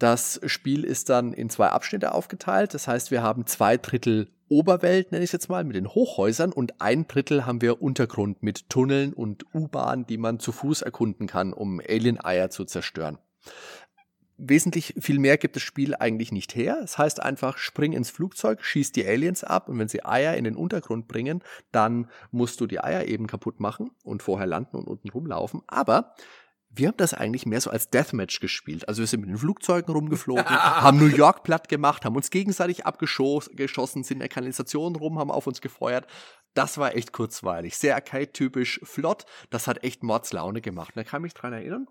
Das Spiel ist dann in zwei Abschnitte aufgeteilt. Das heißt, wir haben zwei Drittel Oberwelt, nenne ich es jetzt mal, mit den Hochhäusern und ein Drittel haben wir Untergrund mit Tunneln und U-Bahnen, die man zu Fuß erkunden kann, um Alien-Eier zu zerstören wesentlich viel mehr gibt das Spiel eigentlich nicht her. Es heißt einfach, spring ins Flugzeug, schieß die Aliens ab und wenn sie Eier in den Untergrund bringen, dann musst du die Eier eben kaputt machen und vorher landen und unten rumlaufen. Aber wir haben das eigentlich mehr so als Deathmatch gespielt. Also wir sind mit den Flugzeugen rumgeflogen, haben New York platt gemacht, haben uns gegenseitig abgeschossen, sind in der Kanalisation rum, haben auf uns gefeuert. Das war echt kurzweilig. Sehr arcade-typisch flott. Das hat echt Mordslaune gemacht. Da kann ich mich dran erinnern.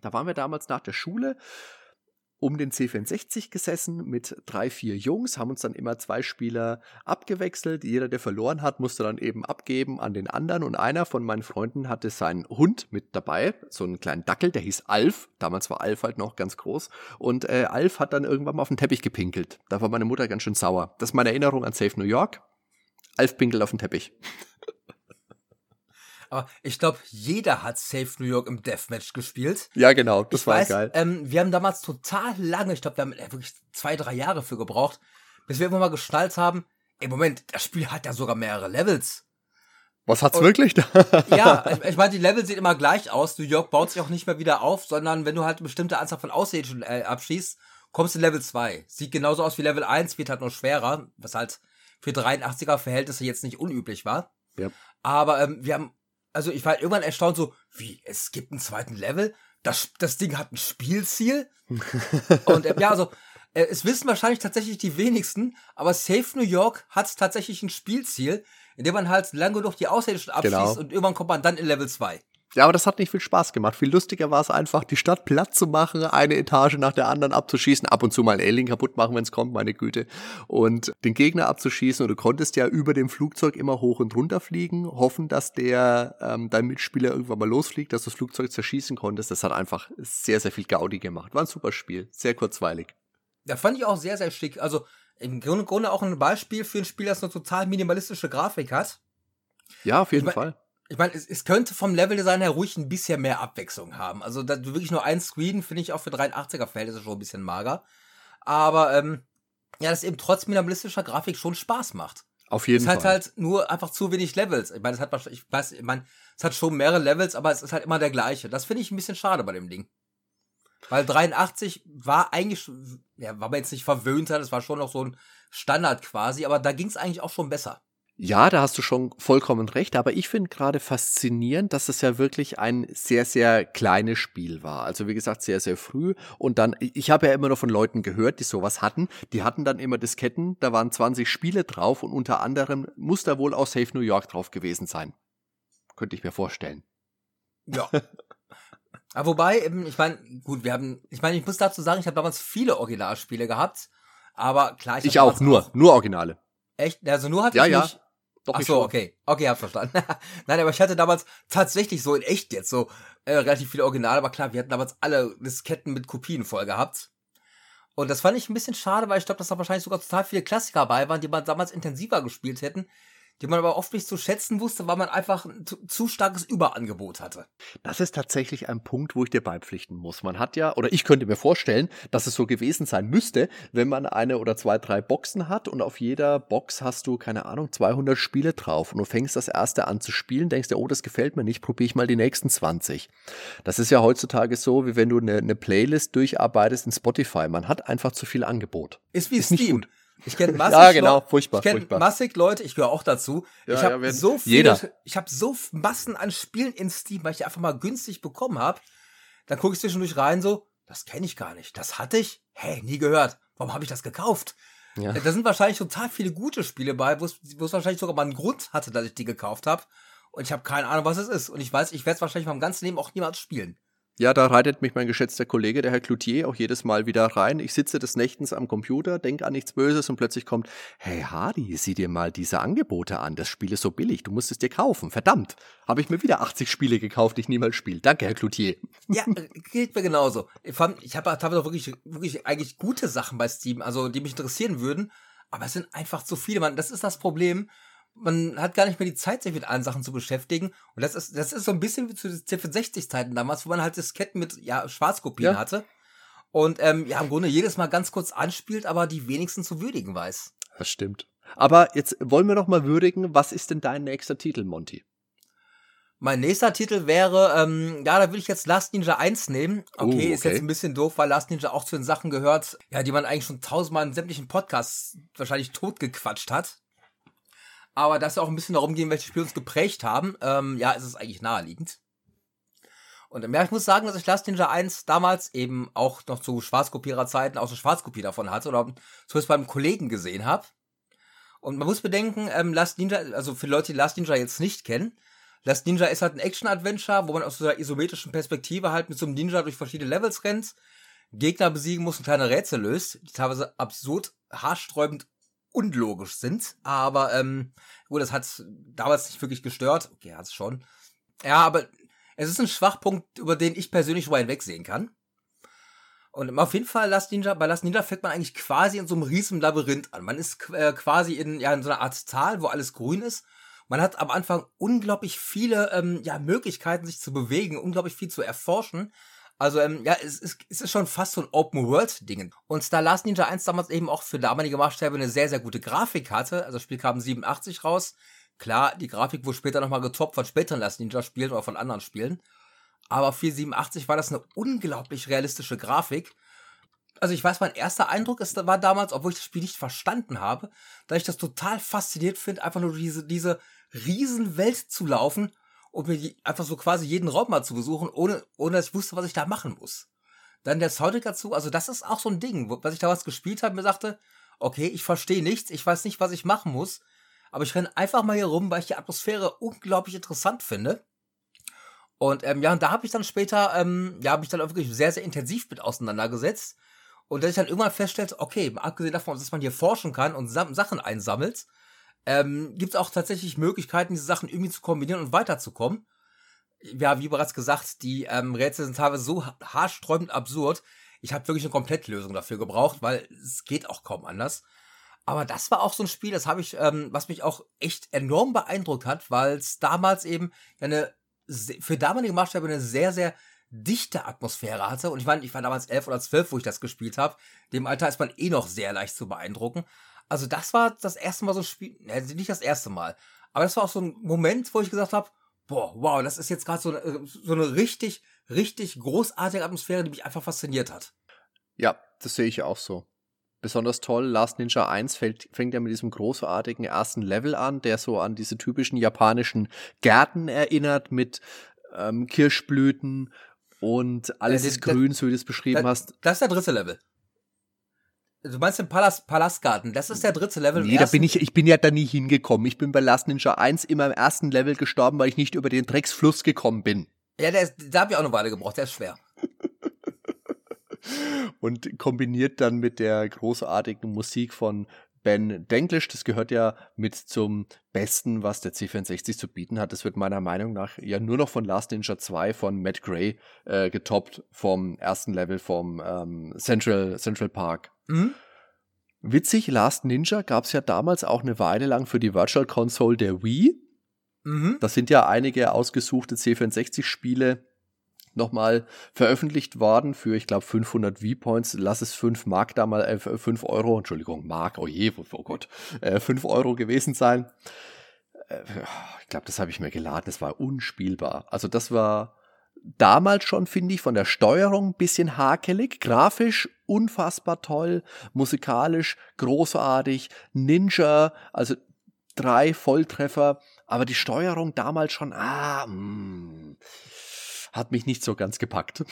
Da waren wir damals nach der Schule um den C64 gesessen mit drei, vier Jungs, haben uns dann immer zwei Spieler abgewechselt. Jeder, der verloren hat, musste dann eben abgeben an den anderen. Und einer von meinen Freunden hatte seinen Hund mit dabei, so einen kleinen Dackel, der hieß Alf. Damals war Alf halt noch ganz groß. Und äh, Alf hat dann irgendwann mal auf den Teppich gepinkelt. Da war meine Mutter ganz schön sauer. Das ist meine Erinnerung an Safe New York. Alf pinkelt auf den Teppich. Aber ich glaube, jeder hat Safe New York im Deathmatch gespielt. Ja, genau, das ich war weiß, geil. Ähm, wir haben damals total lange, ich glaube, wir haben äh, wirklich zwei, drei Jahre für gebraucht, bis wir irgendwann mal geschnallt haben, ey, Moment, das Spiel hat ja sogar mehrere Levels. Was hat's Und, wirklich da? ja, ich, ich meine, die Level sehen immer gleich aus. New York baut sich auch nicht mehr wieder auf, sondern wenn du halt eine bestimmte Anzahl von Aussehen äh, abschließt, kommst du in Level 2. Sieht genauso aus wie Level 1, wird halt nur schwerer, was halt für 83er Verhältnisse jetzt nicht unüblich war. Ja. Aber ähm, wir haben also ich war irgendwann erstaunt so, wie, es gibt einen zweiten Level? Das, das Ding hat ein Spielziel? und äh, ja, also, äh, es wissen wahrscheinlich tatsächlich die wenigsten, aber Safe New York hat tatsächlich ein Spielziel, in dem man halt lange genug die Außerirdischen abschließt genau. und irgendwann kommt man dann in Level 2. Ja, aber das hat nicht viel Spaß gemacht. Viel lustiger war es einfach, die Stadt platt zu machen, eine Etage nach der anderen abzuschießen, ab und zu mal ein Alien kaputt machen, wenn es kommt, meine Güte, und den Gegner abzuschießen. Und du konntest ja über dem Flugzeug immer hoch und runter fliegen, hoffen, dass der ähm, dein Mitspieler irgendwann mal losfliegt, dass du das Flugzeug zerschießen konntest. Das hat einfach sehr, sehr viel Gaudi gemacht. War ein super Spiel, sehr kurzweilig. Ja, fand ich auch sehr, sehr schick. Also im Grunde auch ein Beispiel für ein Spiel, das eine total minimalistische Grafik hat. Ja, auf jeden ich mein, Fall ich meine, es, es könnte vom Leveldesign her ruhig ein bisschen mehr Abwechslung haben. Also da, wirklich nur ein Screen finde ich auch für 83er Verhältnisse schon ein bisschen mager. Aber ähm, ja, das eben trotz minimalistischer Grafik schon Spaß macht. Auf jeden Fall. Es hat halt nur einfach zu wenig Levels. Ich meine, es hat wahrscheinlich, ich weiß, ich meine, es hat schon mehrere Levels, aber es ist halt immer der gleiche. Das finde ich ein bisschen schade bei dem Ding. Weil 83 war eigentlich, ja, war man jetzt nicht verwöhnter, das war schon noch so ein Standard quasi, aber da ging es eigentlich auch schon besser. Ja, da hast du schon vollkommen recht, aber ich finde gerade faszinierend, dass es ja wirklich ein sehr, sehr kleines Spiel war. Also wie gesagt, sehr, sehr früh. Und dann, ich habe ja immer noch von Leuten gehört, die sowas hatten. Die hatten dann immer Disketten, da waren 20 Spiele drauf und unter anderem muss da wohl auch Safe New York drauf gewesen sein. Könnte ich mir vorstellen. Ja. aber wobei, ich meine, gut, wir haben, ich meine, ich muss dazu sagen, ich habe damals viele Originalspiele gehabt, aber klar, ich, ich auch, nur, auch. nur Originale. Echt? Also nur hatte ja, ich ja. nicht doch, Ach so, okay. Okay, hab verstanden. Nein, aber ich hatte damals tatsächlich so in echt jetzt so äh, relativ viele Originale, aber klar, wir hatten damals alle Disketten mit Kopien voll gehabt. Und das fand ich ein bisschen schade, weil ich glaube, dass da wahrscheinlich sogar total viele Klassiker dabei waren, die man damals intensiver gespielt hätten die man aber oft nicht zu schätzen wusste, weil man einfach ein zu starkes Überangebot hatte. Das ist tatsächlich ein Punkt, wo ich dir beipflichten muss. Man hat ja, oder ich könnte mir vorstellen, dass es so gewesen sein müsste, wenn man eine oder zwei, drei Boxen hat und auf jeder Box hast du, keine Ahnung, 200 Spiele drauf und du fängst das erste an zu spielen, denkst dir, oh, das gefällt mir nicht, probiere ich mal die nächsten 20. Das ist ja heutzutage so, wie wenn du eine, eine Playlist durcharbeitest in Spotify. Man hat einfach zu viel Angebot. Ist wie ist Steam. Nicht gut. Ich kenne massig Ja, genau, furchtbar. Ich kenne massig Leute, ich gehöre auch dazu. Ja, ich habe ja, so viele, jeder. ich habe so Massen an Spielen in Steam, weil ich die einfach mal günstig bekommen habe. Dann gucke ich zwischendurch rein so, das kenne ich gar nicht. Das hatte ich? Hey, nie gehört. Warum habe ich das gekauft? Ja. Da sind wahrscheinlich total viele gute Spiele bei, wo es wahrscheinlich sogar mal einen Grund hatte, dass ich die gekauft habe. Und ich habe keine Ahnung, was es ist. Und ich weiß, ich werde es wahrscheinlich meinem ganzen Leben auch niemals spielen. Ja, da reitet mich mein geschätzter Kollege, der Herr Cloutier, auch jedes Mal wieder rein. Ich sitze des Nächtens am Computer, denke an nichts Böses und plötzlich kommt, hey Hardy, sieh dir mal diese Angebote an. Das Spiel ist so billig, du musst es dir kaufen. Verdammt, habe ich mir wieder 80 Spiele gekauft, die ich niemals spiele. Danke, Herr Cloutier. Ja, geht mir genauso. Ich habe hab doch wirklich, wirklich eigentlich gute Sachen bei Steam, also die mich interessieren würden, aber es sind einfach zu viele. Man, das ist das Problem man hat gar nicht mehr die Zeit, sich mit allen Sachen zu beschäftigen. Und das ist, das ist so ein bisschen wie zu den C64-Zeiten damals, wo man halt Disketten mit ja, Schwarzkopien ja. hatte. Und ähm, ja, im Grunde jedes Mal ganz kurz anspielt, aber die wenigsten zu würdigen weiß. Das stimmt. Aber jetzt wollen wir noch mal würdigen, was ist denn dein nächster Titel, Monty? Mein nächster Titel wäre, ähm, ja, da will ich jetzt Last Ninja 1 nehmen. Okay, uh, okay, ist jetzt ein bisschen doof, weil Last Ninja auch zu den Sachen gehört, ja, die man eigentlich schon tausendmal in sämtlichen Podcasts wahrscheinlich totgequatscht hat aber dass wir auch ein bisschen darum gehen, welche Spiele uns geprägt haben, ähm, ja, ist es eigentlich naheliegend. Und ja, ich muss sagen, dass ich Last Ninja 1 damals eben auch noch zu Schwarzkopiererzeiten auch so Schwarzkopie davon hatte oder zumindest beim Kollegen gesehen habe. Und man muss bedenken, ähm, Last Ninja, also für Leute, die Last Ninja jetzt nicht kennen, Last Ninja ist halt ein Action-Adventure, wo man aus so einer isometrischen Perspektive halt mit so einem Ninja durch verschiedene Levels rennt, Gegner besiegen muss und kleine Rätsel löst, die teilweise absurd, haarsträubend unlogisch sind. Aber ähm, gut, das hat damals nicht wirklich gestört. Okay, hat es schon. Ja, aber es ist ein Schwachpunkt, über den ich persönlich schon hinwegsehen kann. Und auf jeden Fall Last Ninja, bei Last Ninja fängt man eigentlich quasi in so einem riesen Labyrinth an. Man ist äh, quasi in, ja, in so einer Art Tal, wo alles grün ist. Man hat am Anfang unglaublich viele ähm, ja, Möglichkeiten, sich zu bewegen, unglaublich viel zu erforschen. Also, ähm, ja, es ist, es ist schon fast so ein Open-World-Ding. Und da Last Ninja 1 damals eben auch für damalige Maßstäbe eine sehr, sehr gute Grafik hatte, also das Spiel kam 87 raus. Klar, die Grafik wurde später nochmal getoppt von späteren Last Ninja-Spielen oder von anderen Spielen. Aber für 87 war das eine unglaublich realistische Grafik. Also ich weiß, mein erster Eindruck ist, war damals, obwohl ich das Spiel nicht verstanden habe, da ich das total fasziniert finde, einfach nur diese, diese Riesenwelt zu laufen und mir einfach so quasi jeden Raum mal zu besuchen, ohne, ohne dass ich wusste, was ich da machen muss. Dann der Soundtrack dazu, also das ist auch so ein Ding, was ich damals gespielt habe, mir sagte, okay, ich verstehe nichts, ich weiß nicht, was ich machen muss, aber ich renne einfach mal hier rum, weil ich die Atmosphäre unglaublich interessant finde. Und ähm, ja, und da habe ich dann später, ähm, ja, habe ich dann auch wirklich sehr, sehr intensiv mit auseinandergesetzt. Und dass ich dann irgendwann feststellte, okay, abgesehen davon, dass man hier forschen kann und Sachen einsammelt, ähm, gibt es auch tatsächlich Möglichkeiten, diese Sachen irgendwie zu kombinieren und weiterzukommen. Ja, wie bereits gesagt, die ähm, Rätsel sind teilweise so haarsträubend absurd. Ich habe wirklich eine Komplettlösung dafür gebraucht, weil es geht auch kaum anders. Aber das war auch so ein Spiel, das habe ich, ähm, was mich auch echt enorm beeindruckt hat, weil es damals eben eine für damalige Maßstäbe eine sehr, sehr dichte Atmosphäre hatte. Und ich meine, ich war damals elf oder zwölf, wo ich das gespielt habe. Dem Alter ist man eh noch sehr leicht zu beeindrucken. Also das war das erste Mal so ein Spiel, ne, nicht das erste Mal, aber das war auch so ein Moment, wo ich gesagt habe, boah, wow, das ist jetzt gerade so, eine, so eine richtig, richtig großartige Atmosphäre, die mich einfach fasziniert hat. Ja, das sehe ich auch so. Besonders toll, Last Ninja 1 fällt, fängt ja mit diesem großartigen ersten Level an, der so an diese typischen japanischen Gärten erinnert mit ähm, Kirschblüten und alles äh, ist grün, so wie du es beschrieben das, hast. Das ist der dritte Level. Du meinst den Palast, Palastgarten, das ist der dritte Level. Nee, da bin ich, ich bin ja da nie hingekommen. Ich bin bei Last Ninja 1 immer im ersten Level gestorben, weil ich nicht über den Drecksfluss gekommen bin. Ja, der ist, da habe ich auch eine Weile gebraucht, der ist schwer. Und kombiniert dann mit der großartigen Musik von Ben Denklish, das gehört ja mit zum Besten, was der C64 zu bieten hat. Das wird meiner Meinung nach ja nur noch von Last Ninja 2 von Matt Gray äh, getoppt vom ersten Level vom ähm, Central, Central Park. Mhm. Witzig, Last Ninja gab es ja damals auch eine Weile lang für die Virtual Console der Wii. Mhm. Das sind ja einige ausgesuchte C64-Spiele nochmal veröffentlicht worden für, ich glaube, 500 V-Points. Lass es 5 Mark da mal, äh, 5 Euro, Entschuldigung, Mark, oh je, oh Gott, äh, 5 Euro gewesen sein. Äh, ich glaube, das habe ich mir geladen, das war unspielbar. Also das war damals schon, finde ich, von der Steuerung ein bisschen hakelig, grafisch unfassbar toll, musikalisch großartig, Ninja, also drei Volltreffer, aber die Steuerung damals schon, ah, mh, mm, hat mich nicht so ganz gepackt.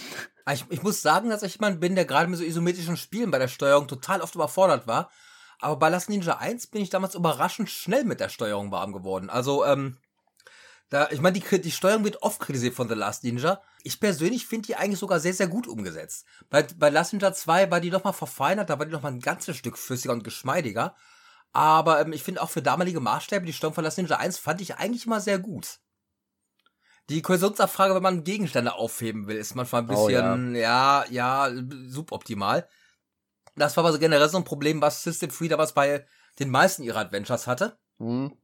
Ah, ich, ich muss sagen, dass ich jemand bin, der gerade mit so isometrischen Spielen bei der Steuerung total oft überfordert war. Aber bei Last Ninja 1 bin ich damals überraschend schnell mit der Steuerung warm geworden. Also, ähm, Da, ich meine, die, die Steuerung wird oft kritisiert von The Last Ninja. Ich persönlich finde die eigentlich sogar sehr, sehr gut umgesetzt. Bei, bei Last Ninja 2 war die nochmal verfeinert, da war die nochmal ein ganzes Stück flüssiger und geschmeidiger. Aber ähm, ich finde auch für damalige Maßstäbe, die Steuerung von Last Ninja 1 fand ich eigentlich immer sehr gut. Die Kohäsionsabfrage, wenn man Gegenstände aufheben will, ist manchmal ein bisschen, oh, ja. ja, ja, suboptimal. Das war aber so generell so ein Problem, was System Free damals bei den meisten ihrer Adventures hatte. Mhm.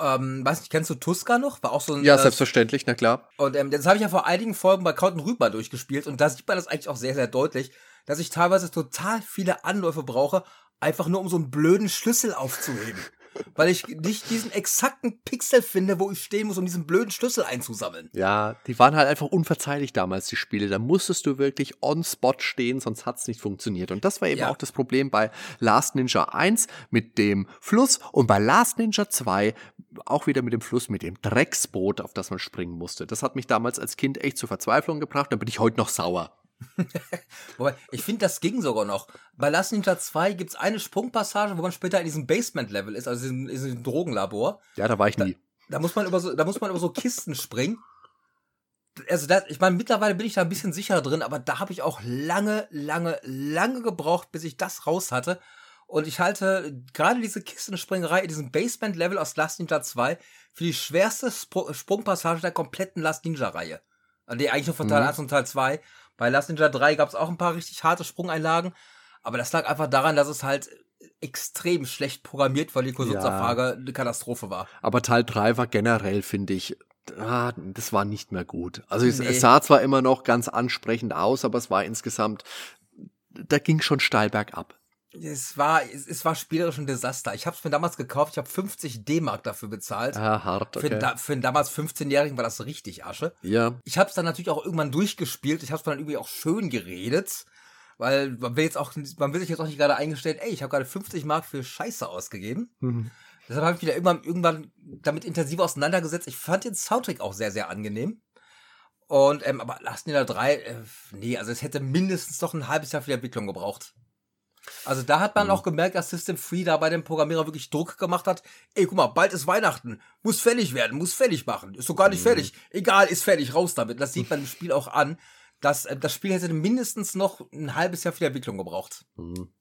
Ähm, weiß nicht, kennst du Tuska noch? War auch so ein. Ja, äh, selbstverständlich, na klar. Und ähm, das habe ich ja vor einigen Folgen bei Count Rüber durchgespielt und da sieht man das eigentlich auch sehr, sehr deutlich, dass ich teilweise total viele Anläufe brauche, einfach nur um so einen blöden Schlüssel aufzuheben weil ich nicht diesen exakten Pixel finde, wo ich stehen muss, um diesen blöden Schlüssel einzusammeln. Ja, die waren halt einfach unverzeihlich damals, die Spiele. Da musstest du wirklich on spot stehen, sonst hat es nicht funktioniert. Und das war eben ja. auch das Problem bei Last Ninja 1 mit dem Fluss und bei Last Ninja 2 auch wieder mit dem Fluss, mit dem Drecksboot, auf das man springen musste. Das hat mich damals als Kind echt zur Verzweiflung gebracht. Da bin ich heute noch sauer. Wobei, ich finde, das ging sogar noch. Bei Last Ninja 2 gibt es eine Sprungpassage, wo man später in diesem Basement-Level ist, also in diesem Drogenlabor. Ja, da war ich nie. Da, da, muss man über so, da muss man über so Kisten springen. Also das, ich meine, mittlerweile bin ich da ein bisschen sicherer drin, aber da habe ich auch lange, lange, lange gebraucht, bis ich das raus hatte. Und ich halte gerade diese Kistenspringerei in diesem Basement-Level aus Last Ninja 2 für die schwerste Spr Sprungpassage der kompletten Last Ninja-Reihe. Die eigentlich nur von Teil mhm. 1 und Teil 2. Bei Last Ninja 3 gab es auch ein paar richtig harte Sprungeinlagen, aber das lag einfach daran, dass es halt extrem schlecht programmiert war, die Kursionsabfrage ja. eine Katastrophe war. Aber Teil 3 war generell, finde ich, ah, das war nicht mehr gut. Also es, nee. es sah zwar immer noch ganz ansprechend aus, aber es war insgesamt, da ging schon steil bergab. Es war, es, es war spielerisch ein Desaster. Ich habe es mir damals gekauft, ich habe 50 D-Mark dafür bezahlt. Ah, hart, okay. Für, für einen damals 15-Jährigen war das richtig Asche. Ja. Ich habe es dann natürlich auch irgendwann durchgespielt. Ich habe es dann irgendwie auch schön geredet. Weil man will jetzt auch, man will sich jetzt auch nicht gerade eingestellt, ey, ich habe gerade 50 Mark für Scheiße ausgegeben. Mhm. Deshalb habe ich mich da irgendwann, irgendwann damit intensiv auseinandergesetzt. Ich fand den Soundtrack auch sehr, sehr angenehm. Und, ähm, aber Last Ninja 3, äh, nee, also es hätte mindestens noch ein halbes Jahr für die Entwicklung gebraucht. Also da hat man mhm. auch gemerkt, dass System Free da bei dem Programmierer wirklich Druck gemacht hat. Ey, guck mal, bald ist Weihnachten. Muss fällig werden, muss fällig machen. Ist doch gar nicht mhm. fertig. Egal, ist fertig, raus damit. Das sieht man im Spiel auch an. Dass, äh, das Spiel hätte mindestens noch ein halbes Jahr für die Entwicklung gebraucht. Mhm.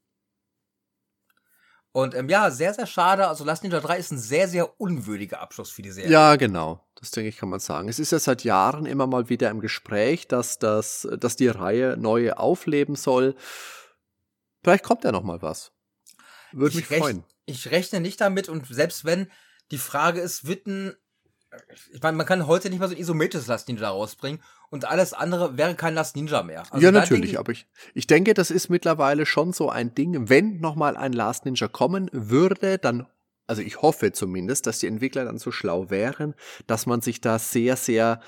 Und ähm, ja, sehr, sehr schade. Also Last Ninja 3 ist ein sehr, sehr unwürdiger Abschluss für die Serie. Ja, genau. Das denke ich, kann man sagen. Es ist ja seit Jahren immer mal wieder im Gespräch, dass, das, dass die Reihe neu aufleben soll. Vielleicht kommt ja noch mal was. Würde mich rechn, freuen. Ich rechne nicht damit und selbst wenn die Frage ist, wird ein ich meine, man kann heute nicht mal so ein isometrisches Last Ninja rausbringen und alles andere wäre kein Last Ninja mehr. Also ja, natürlich, ich, aber ich, ich denke, das ist mittlerweile schon so ein Ding. Wenn nochmal ein Last Ninja kommen würde, dann, also ich hoffe zumindest, dass die Entwickler dann so schlau wären, dass man sich da sehr, sehr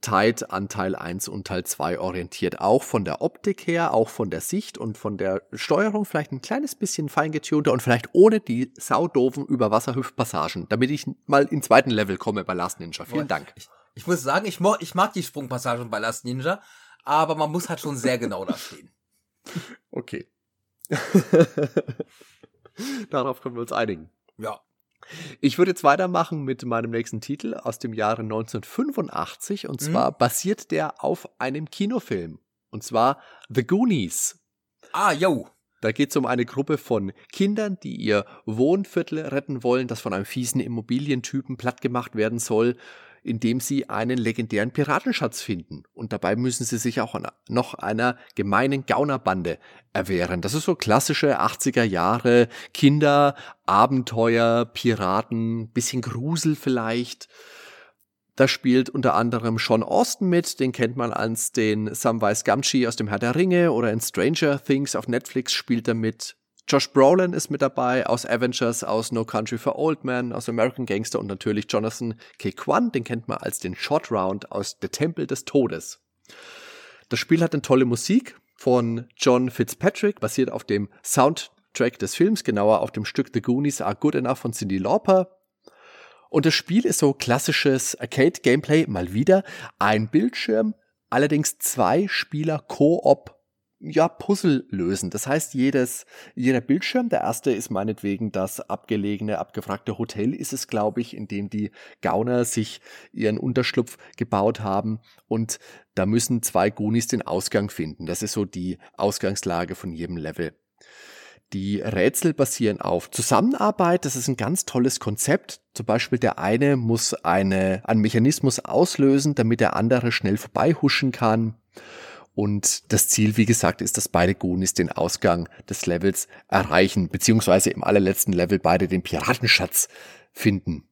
tight an Teil 1 und Teil 2 orientiert. Auch von der Optik her, auch von der Sicht und von der Steuerung vielleicht ein kleines bisschen feingetunter und vielleicht ohne die saudoofen Überwasserhüpfpassagen, damit ich mal in zweiten Level komme bei Last Ninja. Vielen Dank. Ich, ich muss sagen, ich, mo ich mag die Sprungpassagen bei Last Ninja, aber man muss halt schon sehr genau da stehen. Okay. Darauf können wir uns einigen. Ja. Ich würde jetzt weitermachen mit meinem nächsten Titel aus dem Jahre 1985 und mhm. zwar mhm. basiert der auf einem Kinofilm und zwar The Goonies. Ah, yo. Da geht es um eine Gruppe von Kindern, die ihr Wohnviertel retten wollen, das von einem fiesen Immobilientypen plattgemacht werden soll indem sie einen legendären Piratenschatz finden. Und dabei müssen sie sich auch noch einer gemeinen Gaunerbande erwehren. Das ist so klassische 80er Jahre Kinder, Abenteuer, Piraten, bisschen Grusel vielleicht. Da spielt unter anderem Sean Austin mit, den kennt man als den Samwise Gamgee aus dem Herr der Ringe oder in Stranger Things auf Netflix spielt er mit. Josh Brolin ist mit dabei aus Avengers, aus No Country for Old Men, aus American Gangster und natürlich Jonathan K. Kwan, den kennt man als den Short Round aus Der Tempel des Todes. Das Spiel hat eine tolle Musik von John Fitzpatrick, basiert auf dem Soundtrack des Films, genauer auf dem Stück The Goonies Are Good Enough von Cindy Lauper. Und das Spiel ist so klassisches Arcade-Gameplay, mal wieder. Ein Bildschirm, allerdings zwei Spieler Koop ja, Puzzle lösen. Das heißt, jedes, jeder Bildschirm, der erste ist meinetwegen das abgelegene, abgefragte Hotel, ist es, glaube ich, in dem die Gauner sich ihren Unterschlupf gebaut haben. Und da müssen zwei Goonies den Ausgang finden. Das ist so die Ausgangslage von jedem Level. Die Rätsel basieren auf Zusammenarbeit. Das ist ein ganz tolles Konzept. Zum Beispiel der eine muss eine, einen Mechanismus auslösen, damit der andere schnell vorbeihuschen kann. Und das Ziel, wie gesagt, ist, dass beide Goonies den Ausgang des Levels erreichen, beziehungsweise im allerletzten Level beide den Piratenschatz finden.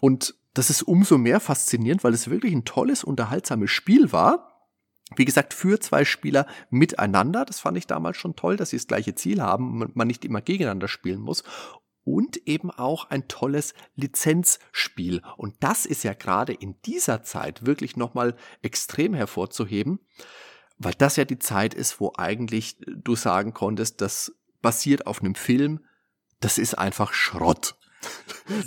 Und das ist umso mehr faszinierend, weil es wirklich ein tolles, unterhaltsames Spiel war. Wie gesagt, für zwei Spieler miteinander. Das fand ich damals schon toll, dass sie das gleiche Ziel haben und man nicht immer gegeneinander spielen muss. Und eben auch ein tolles Lizenzspiel. Und das ist ja gerade in dieser Zeit wirklich nochmal extrem hervorzuheben weil das ja die Zeit ist, wo eigentlich du sagen konntest, das basiert auf einem Film, das ist einfach Schrott.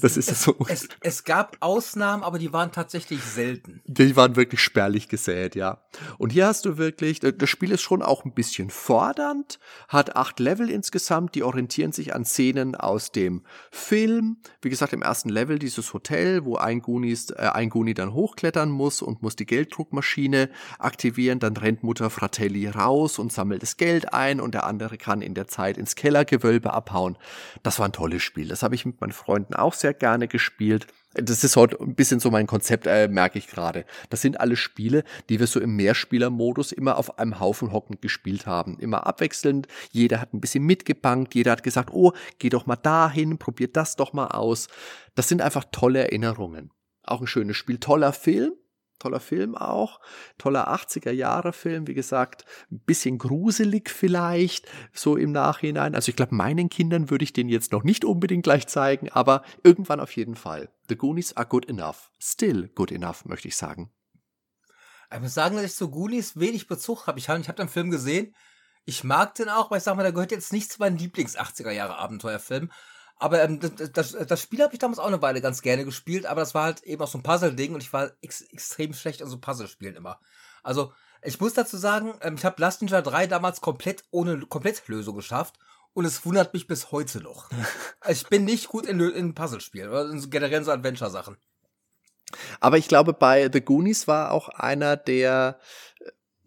Das ist es, so. Es, es, gab Ausnahmen, aber die waren tatsächlich selten. Die waren wirklich spärlich gesät, ja. Und hier hast du wirklich, das Spiel ist schon auch ein bisschen fordernd, hat acht Level insgesamt, die orientieren sich an Szenen aus dem Film. Wie gesagt, im ersten Level dieses Hotel, wo ein, Goonies, äh, ein Goonie dann hochklettern muss und muss die Gelddruckmaschine aktivieren. Dann rennt Mutter Fratelli raus und sammelt das Geld ein und der andere kann in der Zeit ins Kellergewölbe abhauen. Das war ein tolles Spiel. Das habe ich mit meinen Freunden auch sehr gerne gespielt. Das ist heute ein bisschen so mein Konzept, äh, merke ich gerade. Das sind alle Spiele, die wir so im Mehrspielermodus immer auf einem Haufen hockend gespielt haben. Immer abwechselnd. Jeder hat ein bisschen mitgebankt. Jeder hat gesagt, oh, geh doch mal dahin, probiert das doch mal aus. Das sind einfach tolle Erinnerungen. Auch ein schönes Spiel. Toller Film toller Film auch, toller 80er Jahre Film, wie gesagt, ein bisschen gruselig vielleicht, so im Nachhinein. Also ich glaube, meinen Kindern würde ich den jetzt noch nicht unbedingt gleich zeigen, aber irgendwann auf jeden Fall. The Goonies are good enough. Still good enough, möchte ich sagen. Ich muss sagen, dass ich zu Goonies wenig Bezug habe. Ich habe ich hab den Film gesehen. Ich mag den auch, weil ich sag mal, da gehört jetzt nicht zu meinen Lieblings-80er Jahre Abenteuerfilmen. Aber ähm, das, das, das Spiel habe ich damals auch eine Weile ganz gerne gespielt, aber das war halt eben auch so ein Puzzle-Ding und ich war ex extrem schlecht an so Puzzle-Spielen immer. Also, ich muss dazu sagen, ähm, ich habe Last Ninja 3 damals komplett ohne Komplettlösung geschafft und es wundert mich bis heute noch. ich bin nicht gut in, in Puzzle-Spielen oder in generell so Adventure-Sachen. Aber ich glaube, bei The Goonies war auch einer der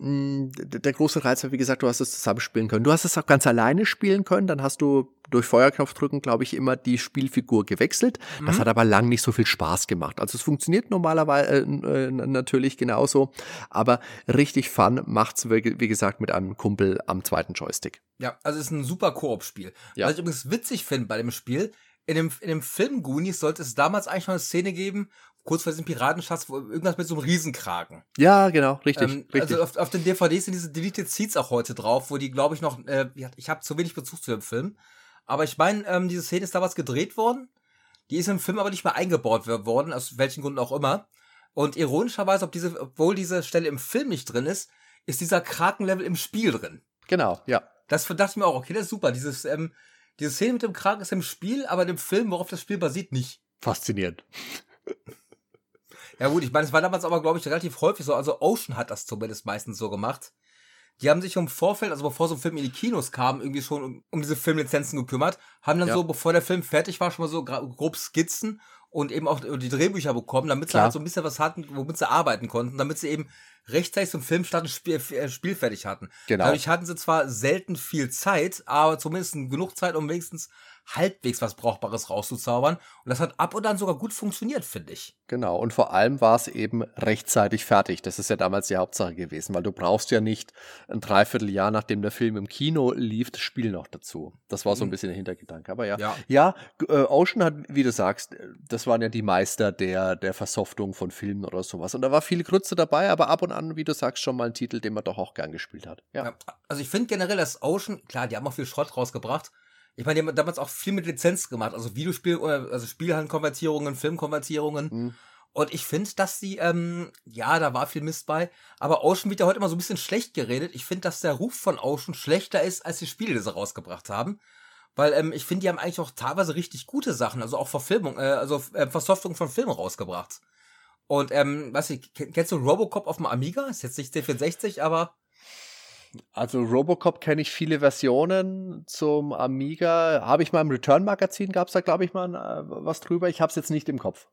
der große Reiz war, wie gesagt, du hast es zusammen spielen können. Du hast es auch ganz alleine spielen können, dann hast du durch Feuerknopfdrücken, glaube ich, immer die Spielfigur gewechselt. Das mhm. hat aber lang nicht so viel Spaß gemacht. Also es funktioniert normalerweise äh, äh natürlich genauso, aber richtig Fun macht's wie, wie gesagt mit einem Kumpel am zweiten Joystick. Ja, also es ist ein super Koop-Spiel. Ja. Was ich übrigens witzig finde bei dem Spiel, in dem, in dem Film Goonies sollte es damals eigentlich noch eine Szene geben, kurz vor diesem Piratenschatz, irgendwas mit so einem Riesenkragen. Ja, genau, richtig. Ähm, richtig. Also auf, auf den DVDs sind diese Deleted Seeds auch heute drauf, wo die, glaube ich, noch, äh, ich habe zu wenig Bezug zu dem Film. Aber ich meine, ähm, diese Szene ist damals gedreht worden. Die ist im Film aber nicht mehr eingebaut worden, aus welchen Gründen auch immer. Und ironischerweise, ob diese, obwohl diese Stelle im Film nicht drin ist, ist dieser Krakenlevel im Spiel drin. Genau, ja. Das dachte ich mir auch, okay, das ist super. Dieses, ähm, diese Szene mit dem Kraken ist im Spiel, aber im Film, worauf das Spiel basiert, nicht. Faszinierend. Ja gut, ich meine, es war damals aber, glaube ich, relativ häufig so. Also Ocean hat das zumindest meistens so gemacht. Die haben sich im Vorfeld, also bevor so ein Film in die Kinos kam, irgendwie schon um, um diese Filmlizenzen gekümmert, haben dann ja. so, bevor der Film fertig war, schon mal so grob Skizzen und eben auch die Drehbücher bekommen, damit sie halt so ein bisschen was hatten, womit sie arbeiten konnten, damit sie eben rechtzeitig zum Filmstart ein Spiel, äh, Spiel fertig hatten. Genau. Dadurch hatten sie zwar selten viel Zeit, aber zumindest genug Zeit, um wenigstens halbwegs was Brauchbares rauszuzaubern. Und das hat ab und an sogar gut funktioniert, finde ich. Genau, und vor allem war es eben rechtzeitig fertig. Das ist ja damals die Hauptsache gewesen, weil du brauchst ja nicht ein Dreivierteljahr, nachdem der Film im Kino lief, das Spiel noch dazu. Das war so ein mhm. bisschen der Hintergedanke. Aber ja, ja, ja äh, Ocean hat, wie du sagst, das waren ja die Meister der, der Versoftung von Filmen oder sowas. Und da war viel Grütze dabei, aber ab und an, wie du sagst, schon mal ein Titel, den man doch auch gern gespielt hat. Ja. ja also ich finde generell, dass Ocean, klar, die haben auch viel Schrott rausgebracht, ich meine, die haben damals auch viel mit Lizenz gemacht, also Videospiel, also Spielhallenkonvertierungen, Filmkonvertierungen. Mhm. Und ich finde, dass die, ähm, ja, da war viel Mist bei, aber Ocean wird ja heute immer so ein bisschen schlecht geredet. Ich finde, dass der Ruf von Ocean schlechter ist, als die Spiele, die sie rausgebracht haben. Weil ähm, ich finde, die haben eigentlich auch teilweise richtig gute Sachen, also auch Verfilmung, äh, also äh, Versoftung von Filmen rausgebracht. Und, ähm, weiß ich, kennst du Robocop auf dem Amiga? Ist jetzt nicht C64, aber Also Robocop kenne ich viele Versionen zum Amiga. Habe ich mal im Return-Magazin, gab es da, glaube ich, mal äh, was drüber. Ich habe es jetzt nicht im Kopf.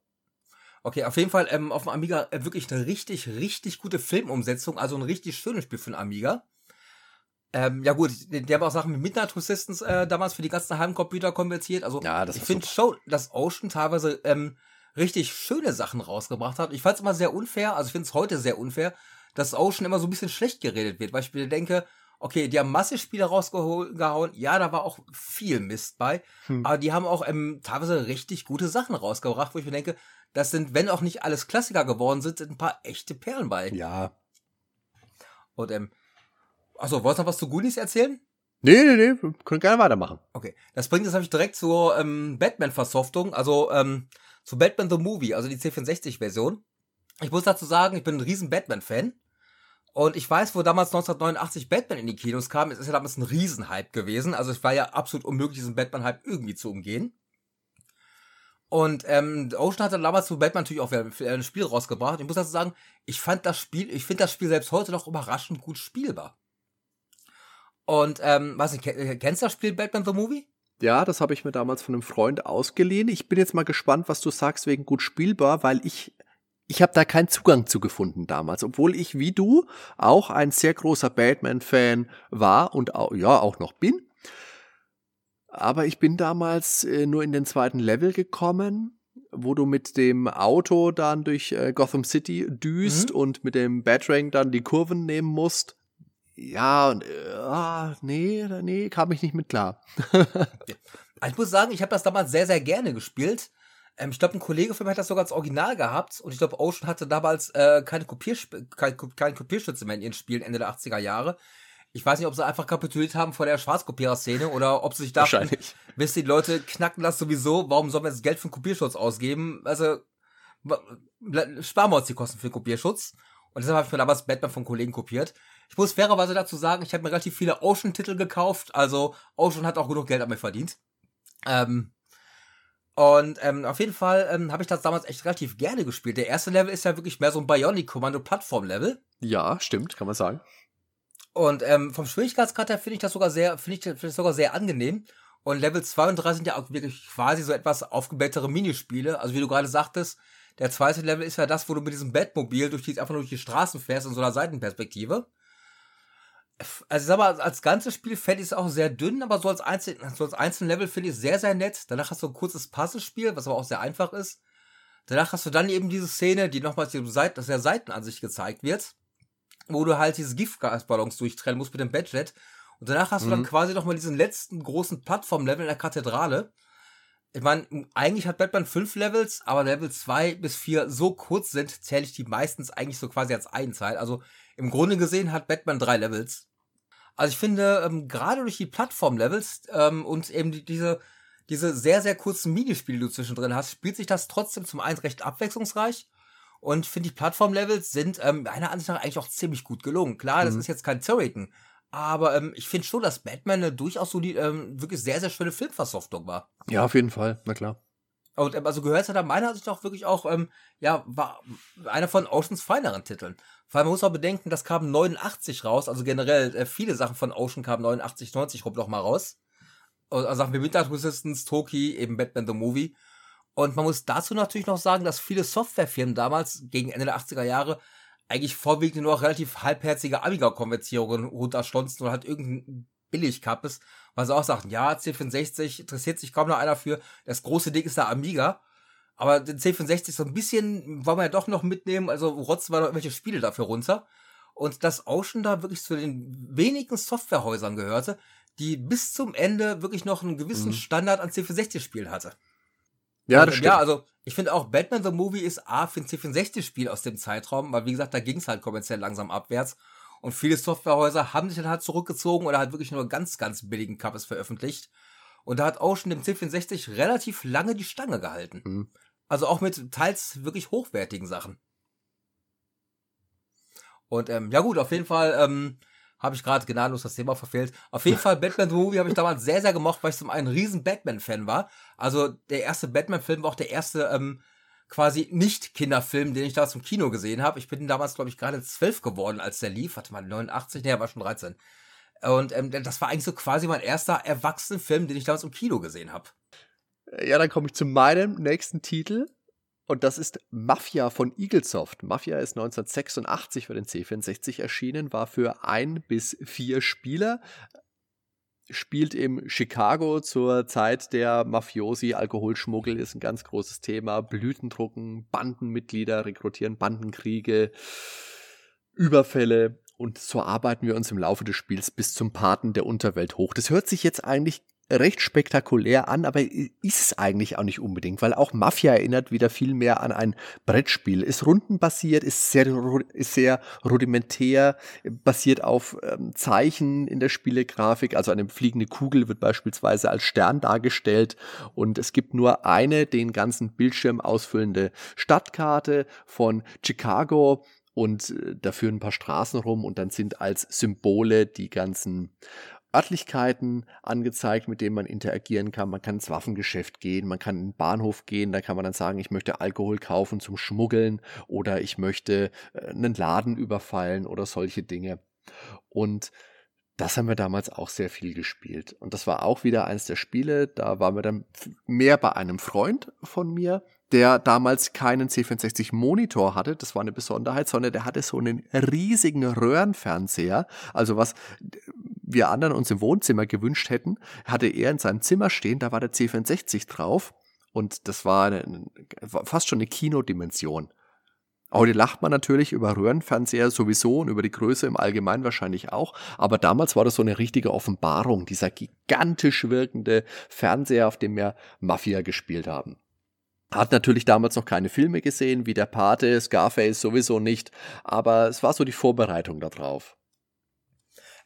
Okay, auf jeden Fall ähm, auf dem Amiga äh, wirklich eine richtig, richtig gute Filmumsetzung, also ein richtig schönes Spiel für den Amiga. Ähm, ja gut, die haben auch Sachen mit Midnight Resistance äh, damals für die ganzen Heimcomputer konvertiert. Also ja, das ich finde schon, dass Ocean teilweise ähm, richtig schöne Sachen rausgebracht hat. Ich fand es immer sehr unfair, also ich finde es heute sehr unfair, dass Ocean immer so ein bisschen schlecht geredet wird, weil ich mir denke, okay, die haben Masse Spiele rausgehauen, ja, da war auch viel Mist bei, hm. aber die haben auch ähm, teilweise richtig gute Sachen rausgebracht, wo ich mir denke, das sind, wenn auch nicht alles Klassiker geworden sind, sind ein paar echte Perlen bei. Ja. Und ähm, achso, wolltest du noch was zu Goonies erzählen? Nee, nee, nee, wir können gerne weitermachen. Okay, das bringt uns nämlich direkt zur ähm, Batman-Versoftung, also ähm, zu Batman the Movie, also die C64-Version. Ich muss dazu sagen, ich bin ein riesen Batman-Fan. Und ich weiß, wo damals 1989 Batman in die Kinos kam, es ist ja damals ein Riesenhype gewesen. Also es war ja absolut unmöglich, diesen Batman-Hype irgendwie zu umgehen. Und ähm, Ocean hatte damals zu Batman natürlich auch ein Spiel rausgebracht. Ich muss dazu sagen, ich fand das Spiel, ich finde das Spiel selbst heute noch überraschend gut spielbar. Und ähm, was kennst du das Spiel Batman the Movie? Ja, das habe ich mir damals von einem Freund ausgeliehen. Ich bin jetzt mal gespannt, was du sagst wegen gut spielbar, weil ich ich habe da keinen Zugang zu gefunden damals, obwohl ich wie du auch ein sehr großer Batman-Fan war und auch, ja auch noch bin. Aber ich bin damals äh, nur in den zweiten Level gekommen, wo du mit dem Auto dann durch äh, Gotham City düst mhm. und mit dem Batrang dann die Kurven nehmen musst. Ja, und äh, ah, nee, nee, kam ich nicht mit klar. ich muss sagen, ich habe das damals sehr, sehr gerne gespielt. Ähm, ich glaube, ein Kollege von mir hat das sogar als Original gehabt und ich glaube, Ocean hatte damals äh, keine, Kopiersp kein, kein Kopierschütze mehr in ihren Spielen Ende der 80er Jahre. Ich weiß nicht, ob sie einfach kapituliert haben vor der Schwarzkopierer-Szene oder ob sie sich dachten, wisst ihr, die Leute knacken das sowieso, warum sollen wir jetzt Geld für einen Kopierschutz ausgeben? Also, sparen wir uns die Kosten für den Kopierschutz. Und deshalb habe ich mir damals Batman von Kollegen kopiert. Ich muss fairerweise dazu sagen, ich habe mir relativ viele Ocean-Titel gekauft, also Ocean hat auch genug Geld an mir verdient. Ähm, und ähm, auf jeden Fall ähm, habe ich das damals echt relativ gerne gespielt. Der erste Level ist ja wirklich mehr so ein Bionic-Kommando-Plattform-Level. Ja, stimmt, kann man sagen. Und ähm, vom Schwierigkeitsgrad her finde ich das sogar sehr, finde ich, find ich sogar sehr angenehm. Und Level 2 und 3 sind ja auch wirklich quasi so etwas aufgeblättere Minispiele. Also wie du gerade sagtest, der zweite Level ist ja das, wo du mit diesem Batmobil durch die, einfach nur durch die Straßen fährst in so einer Seitenperspektive also ich sag mal, als ganzes Spiel fände ich es auch sehr dünn, aber so als, Einzel so als einzelnen Level finde ich es sehr, sehr nett. Danach hast du ein kurzes Puzzlespiel, was aber auch sehr einfach ist. Danach hast du dann eben diese Szene, die nochmals die Seite, dass der Seitenansicht gezeigt wird, wo du halt diese Giftgasballons durchtrennen musst mit dem Badget. Und danach hast mhm. du dann mhm. quasi nochmal diesen letzten großen Plattformlevel in der Kathedrale. Ich meine, eigentlich hat Batman fünf Levels, aber Level zwei bis vier so kurz sind, zähle ich die meistens eigentlich so quasi als einen Teil. Also im Grunde gesehen hat Batman drei Levels. Also ich finde, ähm, gerade durch die Plattform-Levels ähm, und eben die, diese, diese sehr, sehr kurzen Minispiele, die du zwischendrin hast, spielt sich das trotzdem zum einen recht abwechslungsreich. Und finde, die Plattform-Levels sind ähm, meiner Ansicht nach eigentlich auch ziemlich gut gelungen. Klar, das mhm. ist jetzt kein Zerraten, aber ähm, ich finde schon, dass Batman eine durchaus so die ähm, wirklich sehr, sehr schöne Filmversoftung war. Ja, auf jeden Fall, na klar. Und ähm, also gehört hat er meiner Ansicht nach wirklich auch, ähm, ja, war einer von Oceans feineren Titeln. Vor allem man muss auch bedenken, das kam 89 raus, also generell äh, viele Sachen von Ocean kamen 89, 90 rum noch mal raus. Also Sachen wie Midnight Resistance, Toki, eben Batman the Movie. Und man muss dazu natürlich noch sagen, dass viele Softwarefirmen damals gegen Ende der 80er Jahre eigentlich vorwiegend nur relativ halbherzige Amiga-Konvertierungen runterschlonzen oder halt irgendein Billigkappes, weil sie auch sagten, ja, C64 interessiert sich kaum noch einer für, das große Ding ist der Amiga, aber den C64 so ein bisschen wollen wir ja doch noch mitnehmen, also rotzen wir noch irgendwelche Spiele dafür runter. Und dass Ocean da wirklich zu den wenigen Softwarehäusern gehörte, die bis zum Ende wirklich noch einen gewissen mhm. Standard an C64-Spielen hatte. Ja, das stimmt. Ja, also ich finde auch Batman the Movie ist A für ein C64-Spiel aus dem Zeitraum, weil wie gesagt, da ging es halt kommerziell langsam abwärts. Und viele Softwarehäuser haben sich dann halt zurückgezogen oder halt wirklich nur ganz, ganz billigen Couples veröffentlicht. Und da hat Ocean dem C64 relativ lange die Stange gehalten. Mhm. Also auch mit teils wirklich hochwertigen Sachen. Und ähm, ja gut, auf jeden Fall ähm, habe ich gerade gnadenlos das Thema verfehlt. Auf jeden Fall Batman the Movie habe ich damals sehr, sehr gemocht, weil ich zum einen ein riesen Batman-Fan war. Also der erste Batman-Film war auch der erste ähm, quasi nicht Kinderfilm, den ich da zum Kino gesehen habe. Ich bin damals, glaube ich, gerade zwölf geworden, als der lief. Warte mal, 89, nee, er war schon 13. Und ähm, das war eigentlich so quasi mein erster Erwachsenenfilm, den ich damals im Kino gesehen habe. Ja, dann komme ich zu meinem nächsten Titel. Und das ist Mafia von Eaglesoft. Mafia ist 1986 für den C64 erschienen, war für ein bis vier Spieler, spielt im Chicago zur Zeit der Mafiosi. Alkoholschmuggel ist ein ganz großes Thema. Blütendrucken, Bandenmitglieder rekrutieren, Bandenkriege, Überfälle. Und so arbeiten wir uns im Laufe des Spiels bis zum Paten der Unterwelt hoch. Das hört sich jetzt eigentlich recht spektakulär an, aber ist es eigentlich auch nicht unbedingt, weil auch Mafia erinnert wieder viel mehr an ein Brettspiel. Ist rundenbasiert, ist sehr, ist sehr rudimentär, basiert auf ähm, Zeichen in der Spielegrafik, also eine fliegende Kugel wird beispielsweise als Stern dargestellt und es gibt nur eine den ganzen Bildschirm ausfüllende Stadtkarte von Chicago und äh, da führen ein paar Straßen rum und dann sind als Symbole die ganzen Örtlichkeiten angezeigt, mit denen man interagieren kann. Man kann ins Waffengeschäft gehen, man kann in den Bahnhof gehen, da kann man dann sagen, ich möchte Alkohol kaufen zum Schmuggeln oder ich möchte äh, einen Laden überfallen oder solche Dinge. Und das haben wir damals auch sehr viel gespielt. Und das war auch wieder eins der Spiele, da waren wir dann mehr bei einem Freund von mir, der damals keinen C64 Monitor hatte, das war eine Besonderheit, sondern der hatte so einen riesigen Röhrenfernseher, also was wir anderen uns im Wohnzimmer gewünscht hätten, hatte er in seinem Zimmer stehen, da war der C64 drauf. Und das war eine, fast schon eine Kinodimension. Heute lacht man natürlich über Röhrenfernseher sowieso und über die Größe im Allgemeinen wahrscheinlich auch, aber damals war das so eine richtige Offenbarung, dieser gigantisch wirkende Fernseher, auf dem wir Mafia gespielt haben. Hat natürlich damals noch keine Filme gesehen, wie der Pate, Scarface sowieso nicht, aber es war so die Vorbereitung darauf.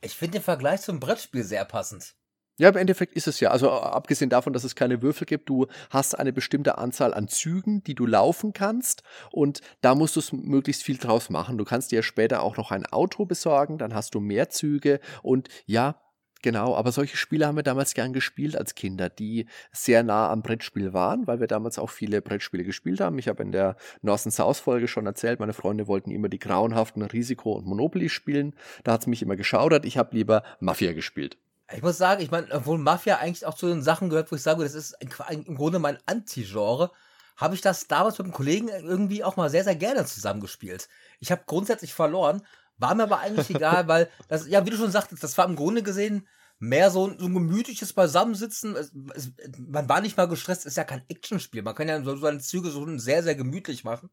Ich finde den Vergleich zum Brettspiel sehr passend. Ja, im Endeffekt ist es ja. Also abgesehen davon, dass es keine Würfel gibt, du hast eine bestimmte Anzahl an Zügen, die du laufen kannst und da musst du möglichst viel draus machen. Du kannst dir später auch noch ein Auto besorgen, dann hast du mehr Züge und ja, Genau, aber solche Spiele haben wir damals gern gespielt als Kinder, die sehr nah am Brettspiel waren, weil wir damals auch viele Brettspiele gespielt haben. Ich habe in der North South Folge schon erzählt, meine Freunde wollten immer die grauenhaften Risiko und Monopoly spielen. Da hat es mich immer geschaudert. Ich habe lieber Mafia gespielt. Ich muss sagen, ich meine, obwohl Mafia eigentlich auch zu den Sachen gehört, wo ich sage, das ist im Grunde mein Anti-Genre, habe ich das damals mit einem Kollegen irgendwie auch mal sehr, sehr gerne zusammengespielt. Ich habe grundsätzlich verloren, war mir aber eigentlich egal, weil das, ja, wie du schon sagtest, das war im Grunde gesehen mehr so, so ein gemütliches Beisammensitzen. Es, es, man war nicht mal gestresst, ist ja kein Actionspiel. Man kann ja so seine Züge so sehr, sehr gemütlich machen.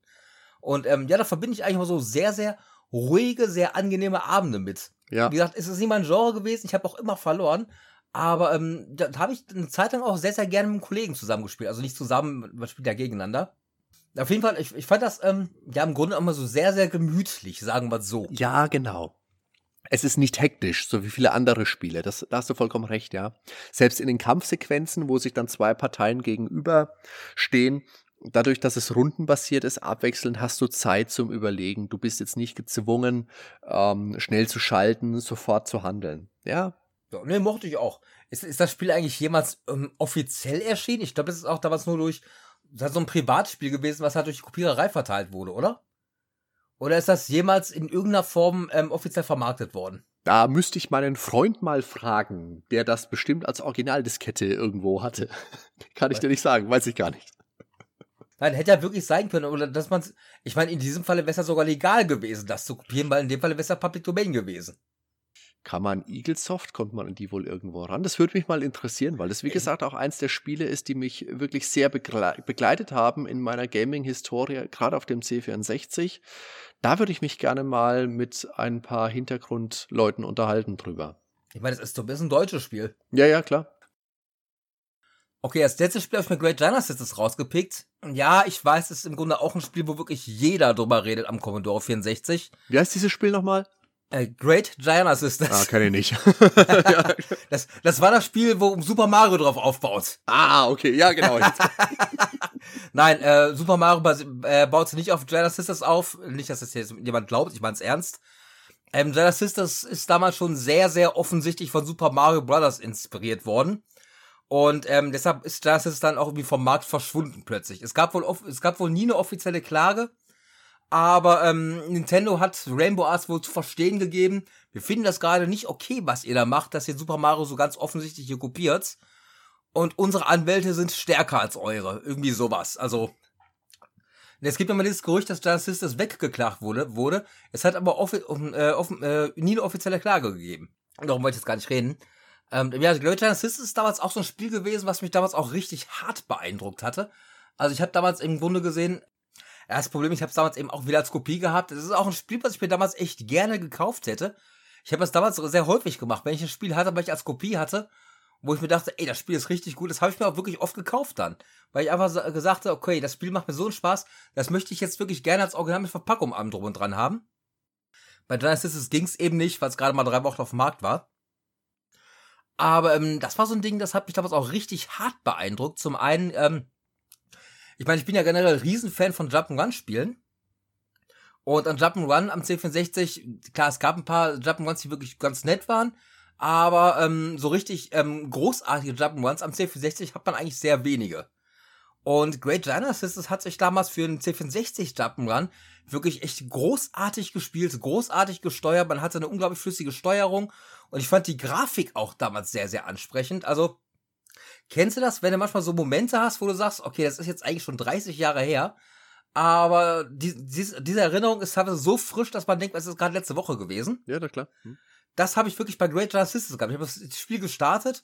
Und ähm, ja, da verbinde ich eigentlich mal so sehr, sehr ruhige, sehr angenehme Abende mit. Ja. Wie gesagt, es ist nicht mein Genre gewesen, ich habe auch immer verloren. Aber ähm, da habe ich eine Zeit lang auch sehr, sehr gerne mit einem Kollegen zusammengespielt. Also nicht zusammen, man spielt ja gegeneinander. Auf jeden Fall, ich, ich fand das ähm, ja im Grunde immer so sehr, sehr gemütlich, sagen wir so. Ja, genau. Es ist nicht hektisch, so wie viele andere Spiele. Das, da hast du vollkommen recht, ja. Selbst in den Kampfsequenzen, wo sich dann zwei Parteien gegenüberstehen, dadurch, dass es rundenbasiert ist, abwechselnd hast du Zeit zum Überlegen. Du bist jetzt nicht gezwungen, ähm, schnell zu schalten, sofort zu handeln. Ja. ja nee, mochte ich auch. Ist, ist das Spiel eigentlich jemals ähm, offiziell erschienen? Ich glaube, es ist auch damals nur durch das ist so ein Privatspiel gewesen, was halt durch die Kopiererei verteilt wurde, oder? Oder ist das jemals in irgendeiner Form ähm, offiziell vermarktet worden? Da müsste ich meinen Freund mal fragen, der das bestimmt als Originaldiskette irgendwo hatte. Kann ich dir nicht sagen, weiß ich gar nicht. Nein, hätte ja wirklich sein können, oder dass man ich meine, in diesem Falle wäre es ja sogar legal gewesen, das zu kopieren, weil in dem Falle wäre es ja Public Domain gewesen. Kann man Eaglesoft, kommt man an die wohl irgendwo ran? Das würde mich mal interessieren, weil das, wie gesagt, auch eins der Spiele ist, die mich wirklich sehr begleitet haben in meiner Gaming-Historie, gerade auf dem C64. Da würde ich mich gerne mal mit ein paar Hintergrundleuten unterhalten drüber. Ich meine, das ist so ein bisschen ein deutsches Spiel. Ja, ja, klar. Okay, das letzte Spiel habe ich mir Great Genesis rausgepickt. Ja, ich weiß, es ist im Grunde auch ein Spiel, wo wirklich jeder drüber redet am Commodore 64. Wie heißt dieses Spiel nochmal? Äh, Great Giant Sisters. Ah, kann ich nicht. das, das war das Spiel, wo Super Mario drauf aufbaut. Ah, okay, ja, genau. Nein, äh, Super Mario äh, baut nicht auf Giant Sisters auf. Nicht, dass das jetzt jemand glaubt, ich meine es ernst. Ähm, Giant Sisters ist damals schon sehr, sehr offensichtlich von Super Mario Brothers inspiriert worden. Und ähm, deshalb ist das jetzt dann auch irgendwie vom Markt verschwunden plötzlich. Es gab wohl, es gab wohl nie eine offizielle Klage, aber ähm, Nintendo hat Rainbow Arts wohl zu verstehen gegeben, wir finden das gerade nicht okay, was ihr da macht, dass ihr Super Mario so ganz offensichtlich hier kopiert. Und unsere Anwälte sind stärker als eure. Irgendwie sowas. Also, es gibt immer dieses Gerücht, dass Giant Sisters weggeklagt wurde, wurde. Es hat aber offen, äh, offen, äh, nie eine offizielle Klage gegeben. Darum wollte ich jetzt gar nicht reden. Ähm, ja, Giant Sisters ist damals auch so ein Spiel gewesen, was mich damals auch richtig hart beeindruckt hatte. Also ich habe damals im Grunde gesehen, ja, das Problem, ich habe es damals eben auch wieder als Kopie gehabt. Es ist auch ein Spiel, was ich mir damals echt gerne gekauft hätte. Ich habe das damals sehr häufig gemacht, wenn ich ein Spiel hatte, was ich als Kopie hatte, wo ich mir dachte, ey, das Spiel ist richtig gut, das habe ich mir auch wirklich oft gekauft dann. Weil ich einfach gesagt habe, okay, das Spiel macht mir so einen Spaß, das möchte ich jetzt wirklich gerne als Original mit Verpackung am drum und dran haben. Bei Genesis ging es eben nicht, weil es gerade mal drei Wochen auf dem Markt war. Aber ähm, das war so ein Ding, das hat mich damals auch richtig hart beeindruckt. Zum einen, ähm, ich meine, ich bin ja generell Riesenfan von Jump'n'Run-Spielen. Und an Jump'n'Run am C64, klar, es gab ein paar Jump'n'Runs, die wirklich ganz nett waren. Aber ähm, so richtig ähm, großartige Jump'n'Runs am C64 hat man eigentlich sehr wenige. Und Great Genesis hat sich damals für einen C64 Jump'n'Run wirklich echt großartig gespielt, großartig gesteuert. Man hatte eine unglaublich flüssige Steuerung. Und ich fand die Grafik auch damals sehr, sehr ansprechend. Also, kennst du das, wenn du manchmal so Momente hast, wo du sagst, okay, das ist jetzt eigentlich schon 30 Jahre her, aber die, die, diese Erinnerung ist teilweise so frisch, dass man denkt, es ist gerade letzte Woche gewesen. Ja, na klar. Hm. Das habe ich wirklich bei Great Giant Sisters gehabt. Ich habe das Spiel gestartet,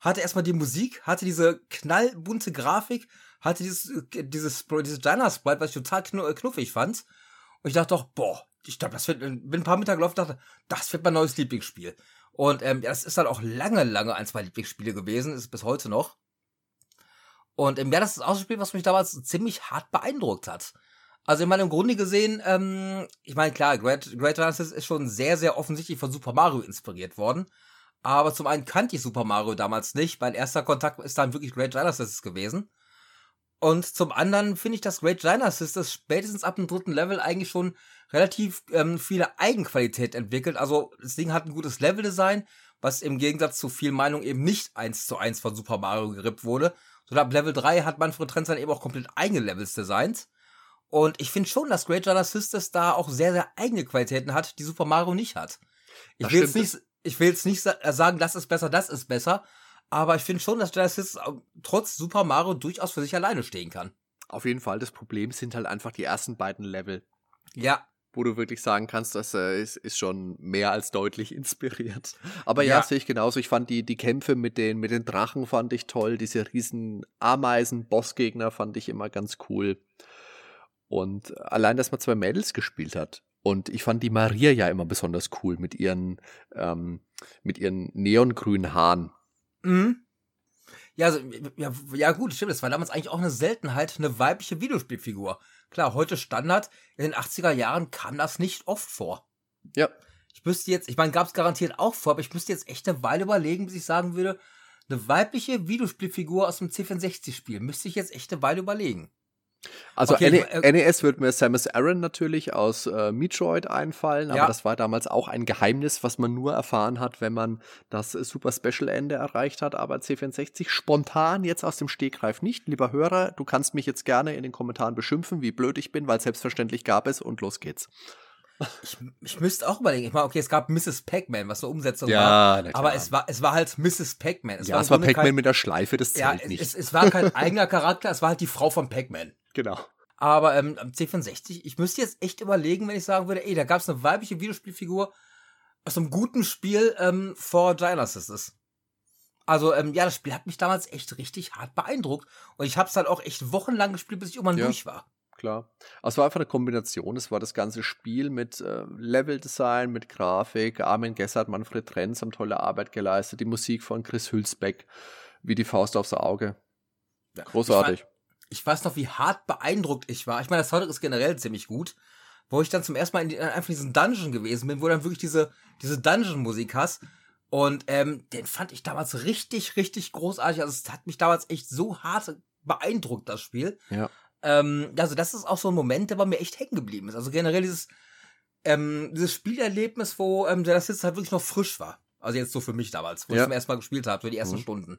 hatte erstmal die Musik, hatte diese knallbunte Grafik, hatte dieses, dieses, dieses Giant Sprite, was ich total knuffig fand. Und ich dachte doch, boah, ich glaube, das wird, bin ein paar Meter gelaufen, dachte, das wird mein neues Lieblingsspiel. Und ähm, ja, das ist dann auch lange, lange eins meiner Lieblingsspiele gewesen, ist bis heute noch. Und ähm, ja, das ist auch ein Spiel, was mich damals ziemlich hart beeindruckt hat. Also ich meine, im Grunde gesehen, ähm, ich meine, klar, Great, Great Genesis ist schon sehr, sehr offensichtlich von Super Mario inspiriert worden. Aber zum einen kannte ich Super Mario damals nicht. Mein erster Kontakt ist dann wirklich Great Genesis gewesen. Und zum anderen finde ich, dass Great Genesis das spätestens ab dem dritten Level eigentlich schon relativ ähm, viele Eigenqualität entwickelt. Also das Ding hat ein gutes Leveldesign, was im Gegensatz zu viel Meinung eben nicht eins zu eins von Super Mario gerippt wurde, so ab Level 3 hat Manfred Trenz dann eben auch komplett eigene Levels designt. Und ich finde schon, dass Great Giant Sisters da auch sehr, sehr eigene Qualitäten hat, die Super Mario nicht hat. Ich will jetzt nicht, ich will jetzt nicht äh, sagen, das ist besser, das ist besser. Aber ich finde schon, dass Giant Sisters trotz Super Mario durchaus für sich alleine stehen kann. Auf jeden Fall. Das Problem sind halt einfach die ersten beiden Level. Ja wo du wirklich sagen kannst, das äh, ist, ist schon mehr als deutlich inspiriert. Aber ja, ja, sehe ich genauso. Ich fand die, die Kämpfe mit den, mit den Drachen fand ich toll. Diese riesen Ameisen-Bossgegner fand ich immer ganz cool. Und allein, dass man zwei Mädels gespielt hat. Und ich fand die Maria ja immer besonders cool mit ihren, ähm, mit ihren neongrünen Haaren. Mhm. Ja, also, ja, ja, gut, stimmt. Das war damals eigentlich auch eine Seltenheit, eine weibliche Videospielfigur. Klar, heute Standard. In den 80er Jahren kam das nicht oft vor. Ja. Ich müsste jetzt, ich meine, gab es garantiert auch vor, aber ich müsste jetzt echt eine Weile überlegen, bis ich sagen würde, eine weibliche Videospielfigur aus dem C64-Spiel. Müsste ich jetzt echt eine Weile überlegen. Also okay, äh, NES wird mir Samus Aran natürlich aus äh, Metroid einfallen, aber ja. das war damals auch ein Geheimnis, was man nur erfahren hat, wenn man das Super Special Ende erreicht hat. Aber C64 spontan jetzt aus dem Stegreif nicht. Lieber Hörer, du kannst mich jetzt gerne in den Kommentaren beschimpfen, wie blöd ich bin, weil selbstverständlich gab es und los geht's. Ich, ich müsste auch überlegen. Ich meine, okay, es gab Mrs. Pac-Man, was so Umsetzung ja, war. Aber es war, es war halt Mrs. Pac-Man. Ja, war es war Pac-Man mit der Schleife, das zählt ja, nicht. Es, es war kein eigener Charakter, es war halt die Frau von Pac-Man. Genau. Aber ähm, am C64, ich müsste jetzt echt überlegen, wenn ich sagen würde, ey, da gab es eine weibliche Videospielfigur aus einem guten Spiel ähm, vor Genesis. Also, ähm, ja, das Spiel hat mich damals echt richtig hart beeindruckt. Und ich habe es halt auch echt wochenlang gespielt, bis ich irgendwann ja, durch war. Klar. Aber es war einfach eine Kombination. Es war das ganze Spiel mit äh, Leveldesign, mit Grafik. Armin Gessert, Manfred Trenz haben tolle Arbeit geleistet. Die Musik von Chris Hülsbeck, wie die Faust aufs Auge. Großartig ich weiß noch, wie hart beeindruckt ich war. Ich meine, das Soundtrack ist generell ziemlich gut. Wo ich dann zum ersten Mal in die, einfach in diesen Dungeon gewesen bin, wo dann wirklich diese, diese Dungeon-Musik hast. Und ähm, den fand ich damals richtig, richtig großartig. Also es hat mich damals echt so hart beeindruckt, das Spiel. Ja. Ähm, also das ist auch so ein Moment, der bei mir echt hängen geblieben ist. Also generell dieses, ähm, dieses Spielerlebnis, wo ähm, der das jetzt halt wirklich noch frisch war. Also jetzt so für mich damals, wo ja. ich zum ersten Mal gespielt habe, für die ersten mhm. Stunden.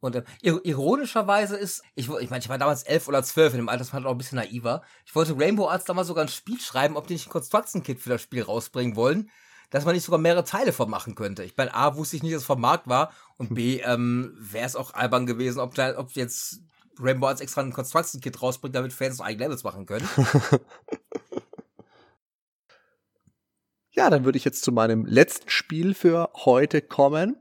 Und äh, ironischerweise ist, ich, ich meine, ich war damals elf oder zwölf, in dem Alter war ich auch ein bisschen naiver. Ich wollte Rainbow Arts damals sogar ein Spiel schreiben, ob die nicht ein Construction Kit für das Spiel rausbringen wollen, dass man nicht sogar mehrere Teile von machen könnte. Ich meine, A, wusste ich nicht, dass es vom Markt war und B, ähm, wäre es auch albern gewesen, ob, da, ob jetzt Rainbow Arts extra ein Construction Kit rausbringt, damit Fans eigene Levels machen können. ja, dann würde ich jetzt zu meinem letzten Spiel für heute kommen.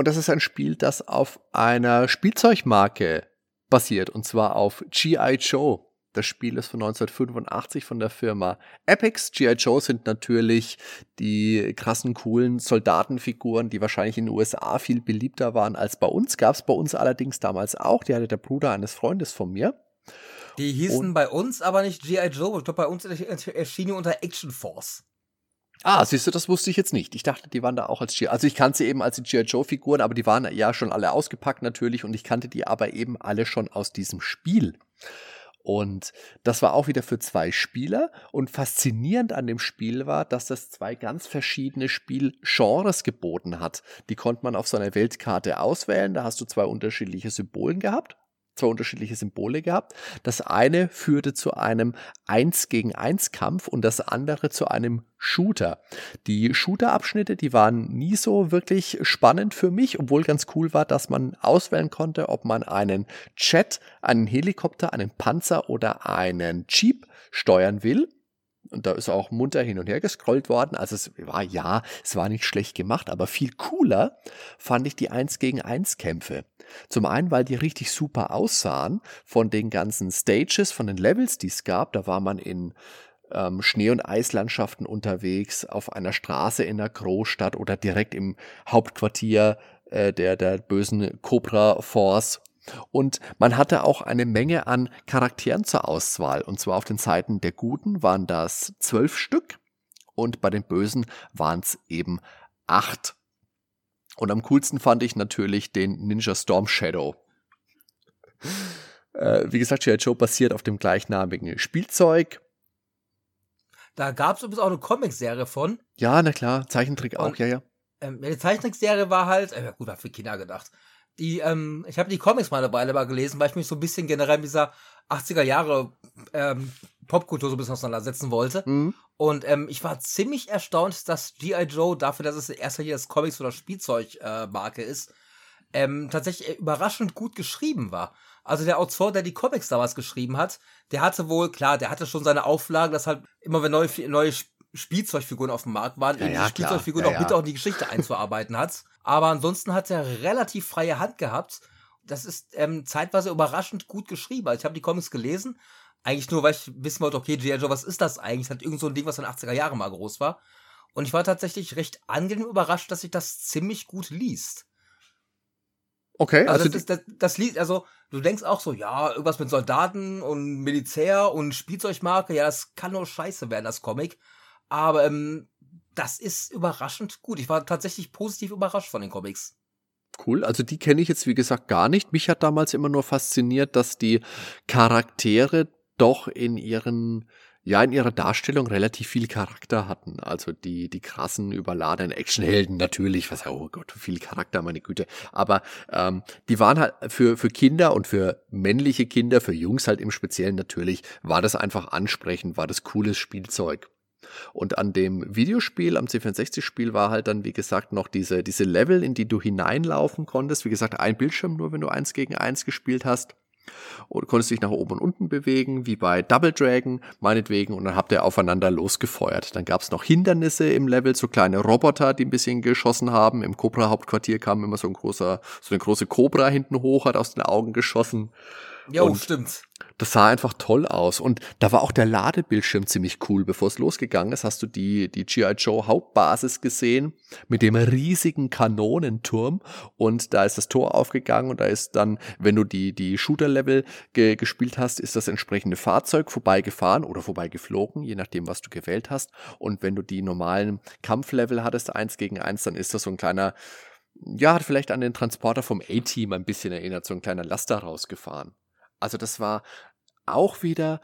Und das ist ein Spiel, das auf einer Spielzeugmarke basiert, und zwar auf G.I. Joe. Das Spiel ist von 1985 von der Firma Epics. G.I. Joe sind natürlich die krassen, coolen Soldatenfiguren, die wahrscheinlich in den USA viel beliebter waren als bei uns. Gab es bei uns allerdings damals auch. Die hatte der Bruder eines Freundes von mir. Die hießen Und bei uns aber nicht G.I. Joe. Ich glaube, bei uns erschienen unter Action Force. Ah, siehst du, das wusste ich jetzt nicht. Ich dachte, die waren da auch als G. Also ich kannte sie eben als die G.I. Joe-Figuren, aber die waren ja schon alle ausgepackt natürlich und ich kannte die aber eben alle schon aus diesem Spiel. Und das war auch wieder für zwei Spieler. Und faszinierend an dem Spiel war, dass das zwei ganz verschiedene Spielgenres geboten hat. Die konnte man auf so einer Weltkarte auswählen. Da hast du zwei unterschiedliche Symbolen gehabt zwei unterschiedliche Symbole gehabt. Das eine führte zu einem 1 gegen 1 Kampf und das andere zu einem Shooter. Die Shooter-Abschnitte, die waren nie so wirklich spannend für mich, obwohl ganz cool war, dass man auswählen konnte, ob man einen Jet, einen Helikopter, einen Panzer oder einen Jeep steuern will. Und da ist auch munter hin und her gescrollt worden. Also es war ja, es war nicht schlecht gemacht, aber viel cooler fand ich die 1 gegen 1 Kämpfe. Zum einen, weil die richtig super aussahen von den ganzen Stages, von den Levels, die es gab. Da war man in ähm, Schnee- und Eislandschaften unterwegs, auf einer Straße in der Großstadt oder direkt im Hauptquartier äh, der, der bösen Cobra Force und man hatte auch eine Menge an Charakteren zur Auswahl. Und zwar auf den Seiten der Guten waren das zwölf Stück und bei den Bösen waren es eben acht. Und am coolsten fand ich natürlich den Ninja Storm Shadow. Äh, wie gesagt, G.I. Joe basiert auf dem gleichnamigen Spielzeug. Da gab es übrigens auch eine Comicserie von. Ja, na klar, Zeichentrick auch, Und, ja, ja. Ähm, die Zeichentrickserie war halt, äh, gut, war für Kinder gedacht die, ähm, ich habe die Comics mal eine Weile mal gelesen, weil ich mich so ein bisschen generell mit dieser 80er Jahre ähm, Popkultur so ein bisschen auseinandersetzen wollte. Mhm. Und ähm, ich war ziemlich erstaunt, dass G.I. Joe, dafür, dass es in erster Linie das Comics- oder Spielzeugmarke äh, ist, ähm, tatsächlich überraschend gut geschrieben war. Also der Autor, der die Comics damals geschrieben hat, der hatte wohl, klar, der hatte schon seine Auflagen, dass halt immer wenn neue, neue Spielzeugfiguren auf dem Markt waren, ja, eben ja, die Spielzeugfiguren ja, auch bitte auch in die Geschichte einzuarbeiten hat. Aber ansonsten hat er relativ freie Hand gehabt. Das ist ähm, zeitweise überraschend gut geschrieben. Also ich habe die Comics gelesen, eigentlich nur, weil ich wissen wollte, okay, G.I. Joe, was ist das eigentlich? Das hat irgend so ein Ding, was in den 80er Jahren mal groß war. Und ich war tatsächlich recht angenehm überrascht, dass sich das ziemlich gut liest. Okay, also, also das, das, das liest, also du denkst auch so, ja, irgendwas mit Soldaten und Militär und Spielzeugmarke, ja, das kann nur scheiße werden, das Comic. Aber ähm, das ist überraschend gut. Ich war tatsächlich positiv überrascht von den Comics. Cool, also die kenne ich jetzt wie gesagt gar nicht. Mich hat damals immer nur fasziniert, dass die Charaktere doch in ihren ja in ihrer Darstellung relativ viel Charakter hatten. Also die, die krassen, überladenen Actionhelden natürlich, was, oh Gott, viel Charakter, meine Güte. Aber ähm, die waren halt für, für Kinder und für männliche Kinder, für Jungs halt im Speziellen natürlich, war das einfach ansprechend, war das cooles Spielzeug. Und an dem Videospiel, am C64-Spiel war halt dann, wie gesagt, noch diese, diese Level, in die du hineinlaufen konntest. Wie gesagt, ein Bildschirm nur, wenn du eins gegen eins gespielt hast. Und konntest dich nach oben und unten bewegen, wie bei Double Dragon, meinetwegen, und dann habt ihr aufeinander losgefeuert. Dann gab es noch Hindernisse im Level, so kleine Roboter, die ein bisschen geschossen haben. Im Cobra-Hauptquartier kam immer so ein großer, so eine große Cobra hinten hoch, hat aus den Augen geschossen. Ja, stimmt. Das sah einfach toll aus. Und da war auch der Ladebildschirm ziemlich cool. Bevor es losgegangen ist, hast du die, die G.I. Joe Hauptbasis gesehen mit dem riesigen Kanonenturm. Und da ist das Tor aufgegangen und da ist dann, wenn du die, die Shooter-Level ge gespielt hast, ist das entsprechende Fahrzeug vorbeigefahren oder vorbeigeflogen, je nachdem, was du gewählt hast. Und wenn du die normalen Kampflevel hattest, eins gegen eins, dann ist das so ein kleiner, ja, hat vielleicht an den Transporter vom A-Team ein bisschen erinnert, so ein kleiner Laster rausgefahren. Also das war auch wieder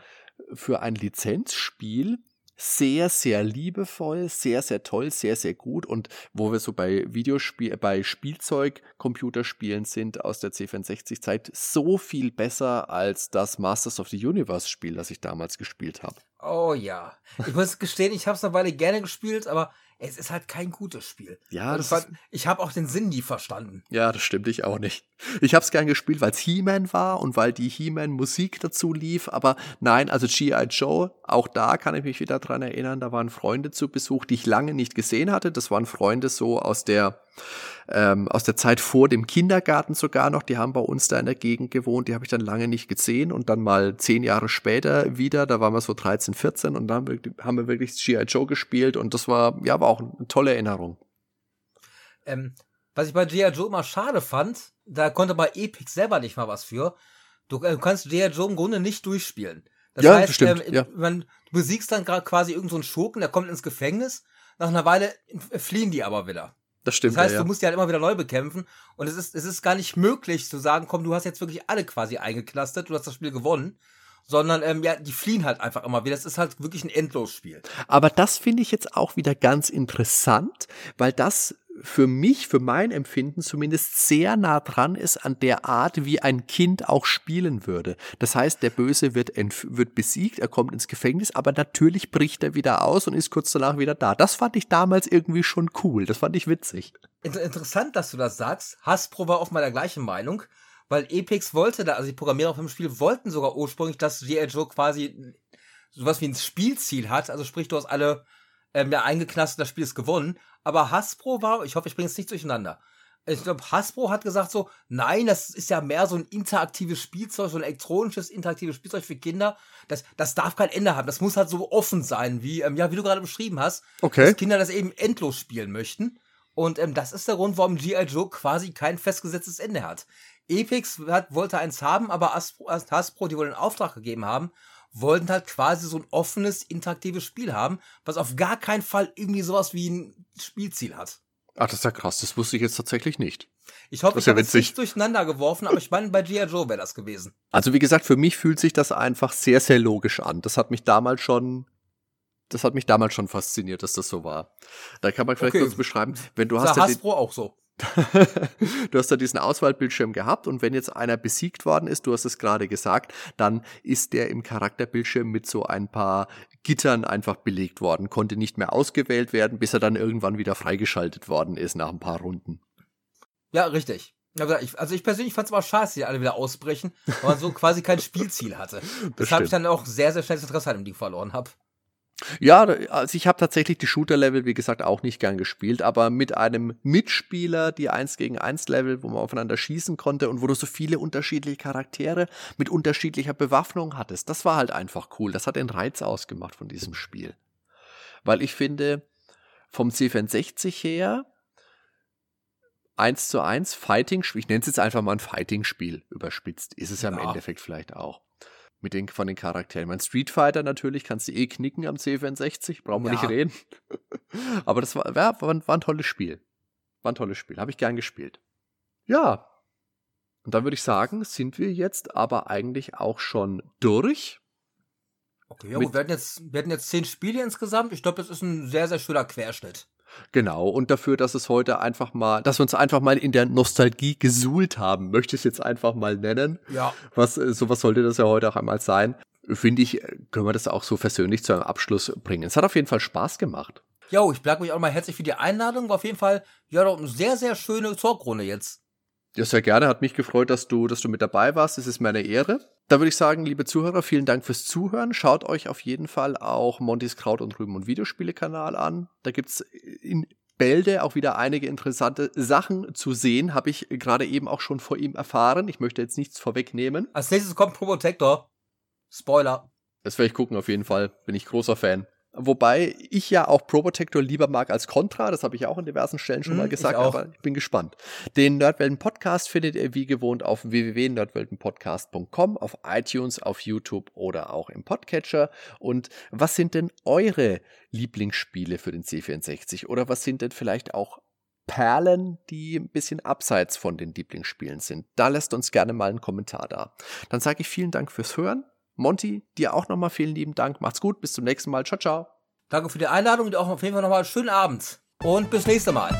für ein Lizenzspiel sehr, sehr liebevoll, sehr, sehr toll, sehr, sehr gut. Und wo wir so bei Videospiel, bei Spielzeug, Computerspielen sind aus der C64-Zeit, so viel besser als das Masters of the Universe-Spiel, das ich damals gespielt habe. Oh ja. Ich muss gestehen, ich habe es eine Weile gerne gespielt, aber es ist halt kein gutes Spiel. Ja, das fand, ich habe auch den Sinn nie verstanden. ja, das stimmt, ich auch nicht. Ich habe es gern gespielt, weil es He-Man war und weil die He-Man-Musik dazu lief. Aber nein, also G.I. Joe, auch da kann ich mich wieder dran erinnern, da waren Freunde zu Besuch, die ich lange nicht gesehen hatte. Das waren Freunde so aus der ähm, aus der Zeit vor dem Kindergarten sogar noch. Die haben bei uns da in der Gegend gewohnt. Die habe ich dann lange nicht gesehen und dann mal zehn Jahre später wieder. Da waren wir so 13, 14 und dann haben wir, wirklich G.I. Joe gespielt und das war, ja, war auch eine tolle Erinnerung. Ähm, was ich bei G.I. Joe immer schade fand, da konnte bei Epic selber nicht mal was für. Du, äh, kannst G.I. Joe im Grunde nicht durchspielen. Das Ja, heißt, das stimmt, ähm, ja. man, du besiegst dann gerade quasi irgendeinen so einen Schurken, der kommt ins Gefängnis. Nach einer Weile fliehen die aber wieder. Das stimmt. Das heißt, ja, ja. du musst die halt immer wieder neu bekämpfen. Und es ist, es ist gar nicht möglich zu sagen, komm, du hast jetzt wirklich alle quasi eingeknastet, du hast das Spiel gewonnen. Sondern, ähm, ja, die fliehen halt einfach immer wieder. Das ist halt wirklich ein Endlosspiel. Aber das finde ich jetzt auch wieder ganz interessant, weil das für mich, für mein Empfinden zumindest sehr nah dran ist an der Art, wie ein Kind auch spielen würde. Das heißt, der Böse wird, wird besiegt, er kommt ins Gefängnis, aber natürlich bricht er wieder aus und ist kurz danach wieder da. Das fand ich damals irgendwie schon cool. Das fand ich witzig. Inter interessant, dass du das sagst. Hasbro war offenbar der gleichen Meinung, weil Epix wollte da, also die Programmierer vom Spiel wollten sogar ursprünglich, dass G.I. Joe quasi sowas wie ein Spielziel hat. Also sprich, du hast alle ähm, ja eingeknastet, das Spiel ist gewonnen. Aber Hasbro war, ich hoffe, ich bringe es nicht durcheinander. Ich glaube, Hasbro hat gesagt so, nein, das ist ja mehr so ein interaktives Spielzeug, so ein elektronisches interaktives Spielzeug für Kinder. Das, das darf kein Ende haben. Das muss halt so offen sein, wie, ähm, ja, wie du gerade beschrieben hast dass Kinder das eben endlos spielen möchten. Und ähm, das ist der Grund, warum G.I. Joe quasi kein festgesetztes Ende hat. Epix hat, wollte eins haben, aber Hasbro, Hasbro, die wohl den Auftrag gegeben haben, wollten halt quasi so ein offenes, interaktives Spiel haben, was auf gar keinen Fall irgendwie sowas wie ein Spielziel hat. Ach, das ist ja krass. Das wusste ich jetzt tatsächlich nicht. Ich hoffe, Das ist ich ja habe es nicht durcheinander geworfen, aber ich meine, bei G.I. Joe wäre das gewesen. Also wie gesagt, für mich fühlt sich das einfach sehr, sehr logisch an. Das hat mich damals schon, das hat mich damals schon fasziniert, dass das so war. Da kann man vielleicht Okay. kurz beschreiben, wenn du Das hast ja den, Hasbro auch so. du hast da diesen Auswahlbildschirm gehabt und wenn jetzt einer besiegt worden ist, du hast es gerade gesagt, dann ist der im Charakterbildschirm mit so ein paar Gittern einfach belegt worden, konnte nicht mehr ausgewählt werden, bis er dann irgendwann wieder freigeschaltet worden ist nach ein paar Runden. Ja, richtig. Also ich persönlich fand es aber schade, dass die alle wieder ausbrechen, weil man so quasi kein Spielziel hatte. Weshalb ich dann auch sehr, sehr schnell das Interesse an dem Ding verloren habe. Ja, also ich habe tatsächlich die Shooter-Level, wie gesagt, auch nicht gern gespielt, aber mit einem Mitspieler, die 1 gegen 1 Level, wo man aufeinander schießen konnte und wo du so viele unterschiedliche Charaktere mit unterschiedlicher Bewaffnung hattest, das war halt einfach cool. Das hat den Reiz ausgemacht von diesem Spiel. Weil ich finde, vom C64 her, 1 zu 1 Fighting, ich nenne es jetzt einfach mal ein Fighting-Spiel, überspitzt, ist es ja im Ja. Endeffekt vielleicht auch mit den, von den Charakteren. Mein Street Fighter natürlich, kannst du eh knicken am C64, brauchen wir Ja. nicht reden. Aber das war, war, ein- war ein tolles Spiel. War ein tolles Spiel, habe ich gern gespielt. Ja. Und dann würde ich sagen, sind wir jetzt aber eigentlich auch schon durch. Okay, ja wir hatten, jetzt, wir hatten jetzt zehn Spiele insgesamt. Ich glaube, das ist ein sehr, sehr schöner Querschnitt. Genau, und dafür, dass es heute einfach mal, dass wir uns einfach mal in der Nostalgie gesuhlt haben, möchte ich es jetzt einfach mal nennen. Ja. Was, äh, sowas sollte das ja heute auch einmal sein. Finde ich, können wir das auch so versöhnlich zu einem Abschluss bringen. Es hat auf jeden Fall Spaß gemacht. Jo, ich bedanke mich auch mal herzlich für die Einladung. War auf jeden Fall ja doch eine sehr, sehr schöne Talkrunde jetzt. Ja, sehr gerne. Hat mich gefreut, dass du, dass du mit dabei warst. Es ist mir eine Ehre. Da würde ich sagen, liebe Zuhörer, vielen Dank fürs Zuhören. Schaut euch auf jeden Fall auch Montys Kraut und Rüben und Videospiele-Kanal an. Da gibt's in Bälde auch wieder einige interessante Sachen zu sehen. Habe ich gerade eben auch schon vor ihm erfahren. Ich möchte jetzt nichts vorwegnehmen. Als nächstes kommt Probotector. Spoiler. Das werde ich gucken auf jeden Fall. Bin ich großer Fan. Wobei ich ja auch Probotector lieber mag als Contra, das habe ich auch an diversen Stellen schon Hm, mal ich gesagt, auch. aber ich bin gespannt. Den Nerdwelten Podcast findet ihr wie gewohnt auf www.nerdweltenpodcast.com, auf iTunes, auf YouTube oder auch im Podcatcher. Und was sind denn eure Lieblingsspiele für den C64 oder was sind denn vielleicht auch Perlen, die ein bisschen abseits von den Lieblingsspielen sind? Da lasst uns gerne mal einen Kommentar da. Dann sage ich vielen Dank fürs Hören. Monty, dir auch nochmal vielen lieben Dank. Macht's gut, bis zum nächsten Mal. Ciao, ciao. Danke für die Einladung und auch auf jeden Fall nochmal schönen Abend. Und bis nächste Mal.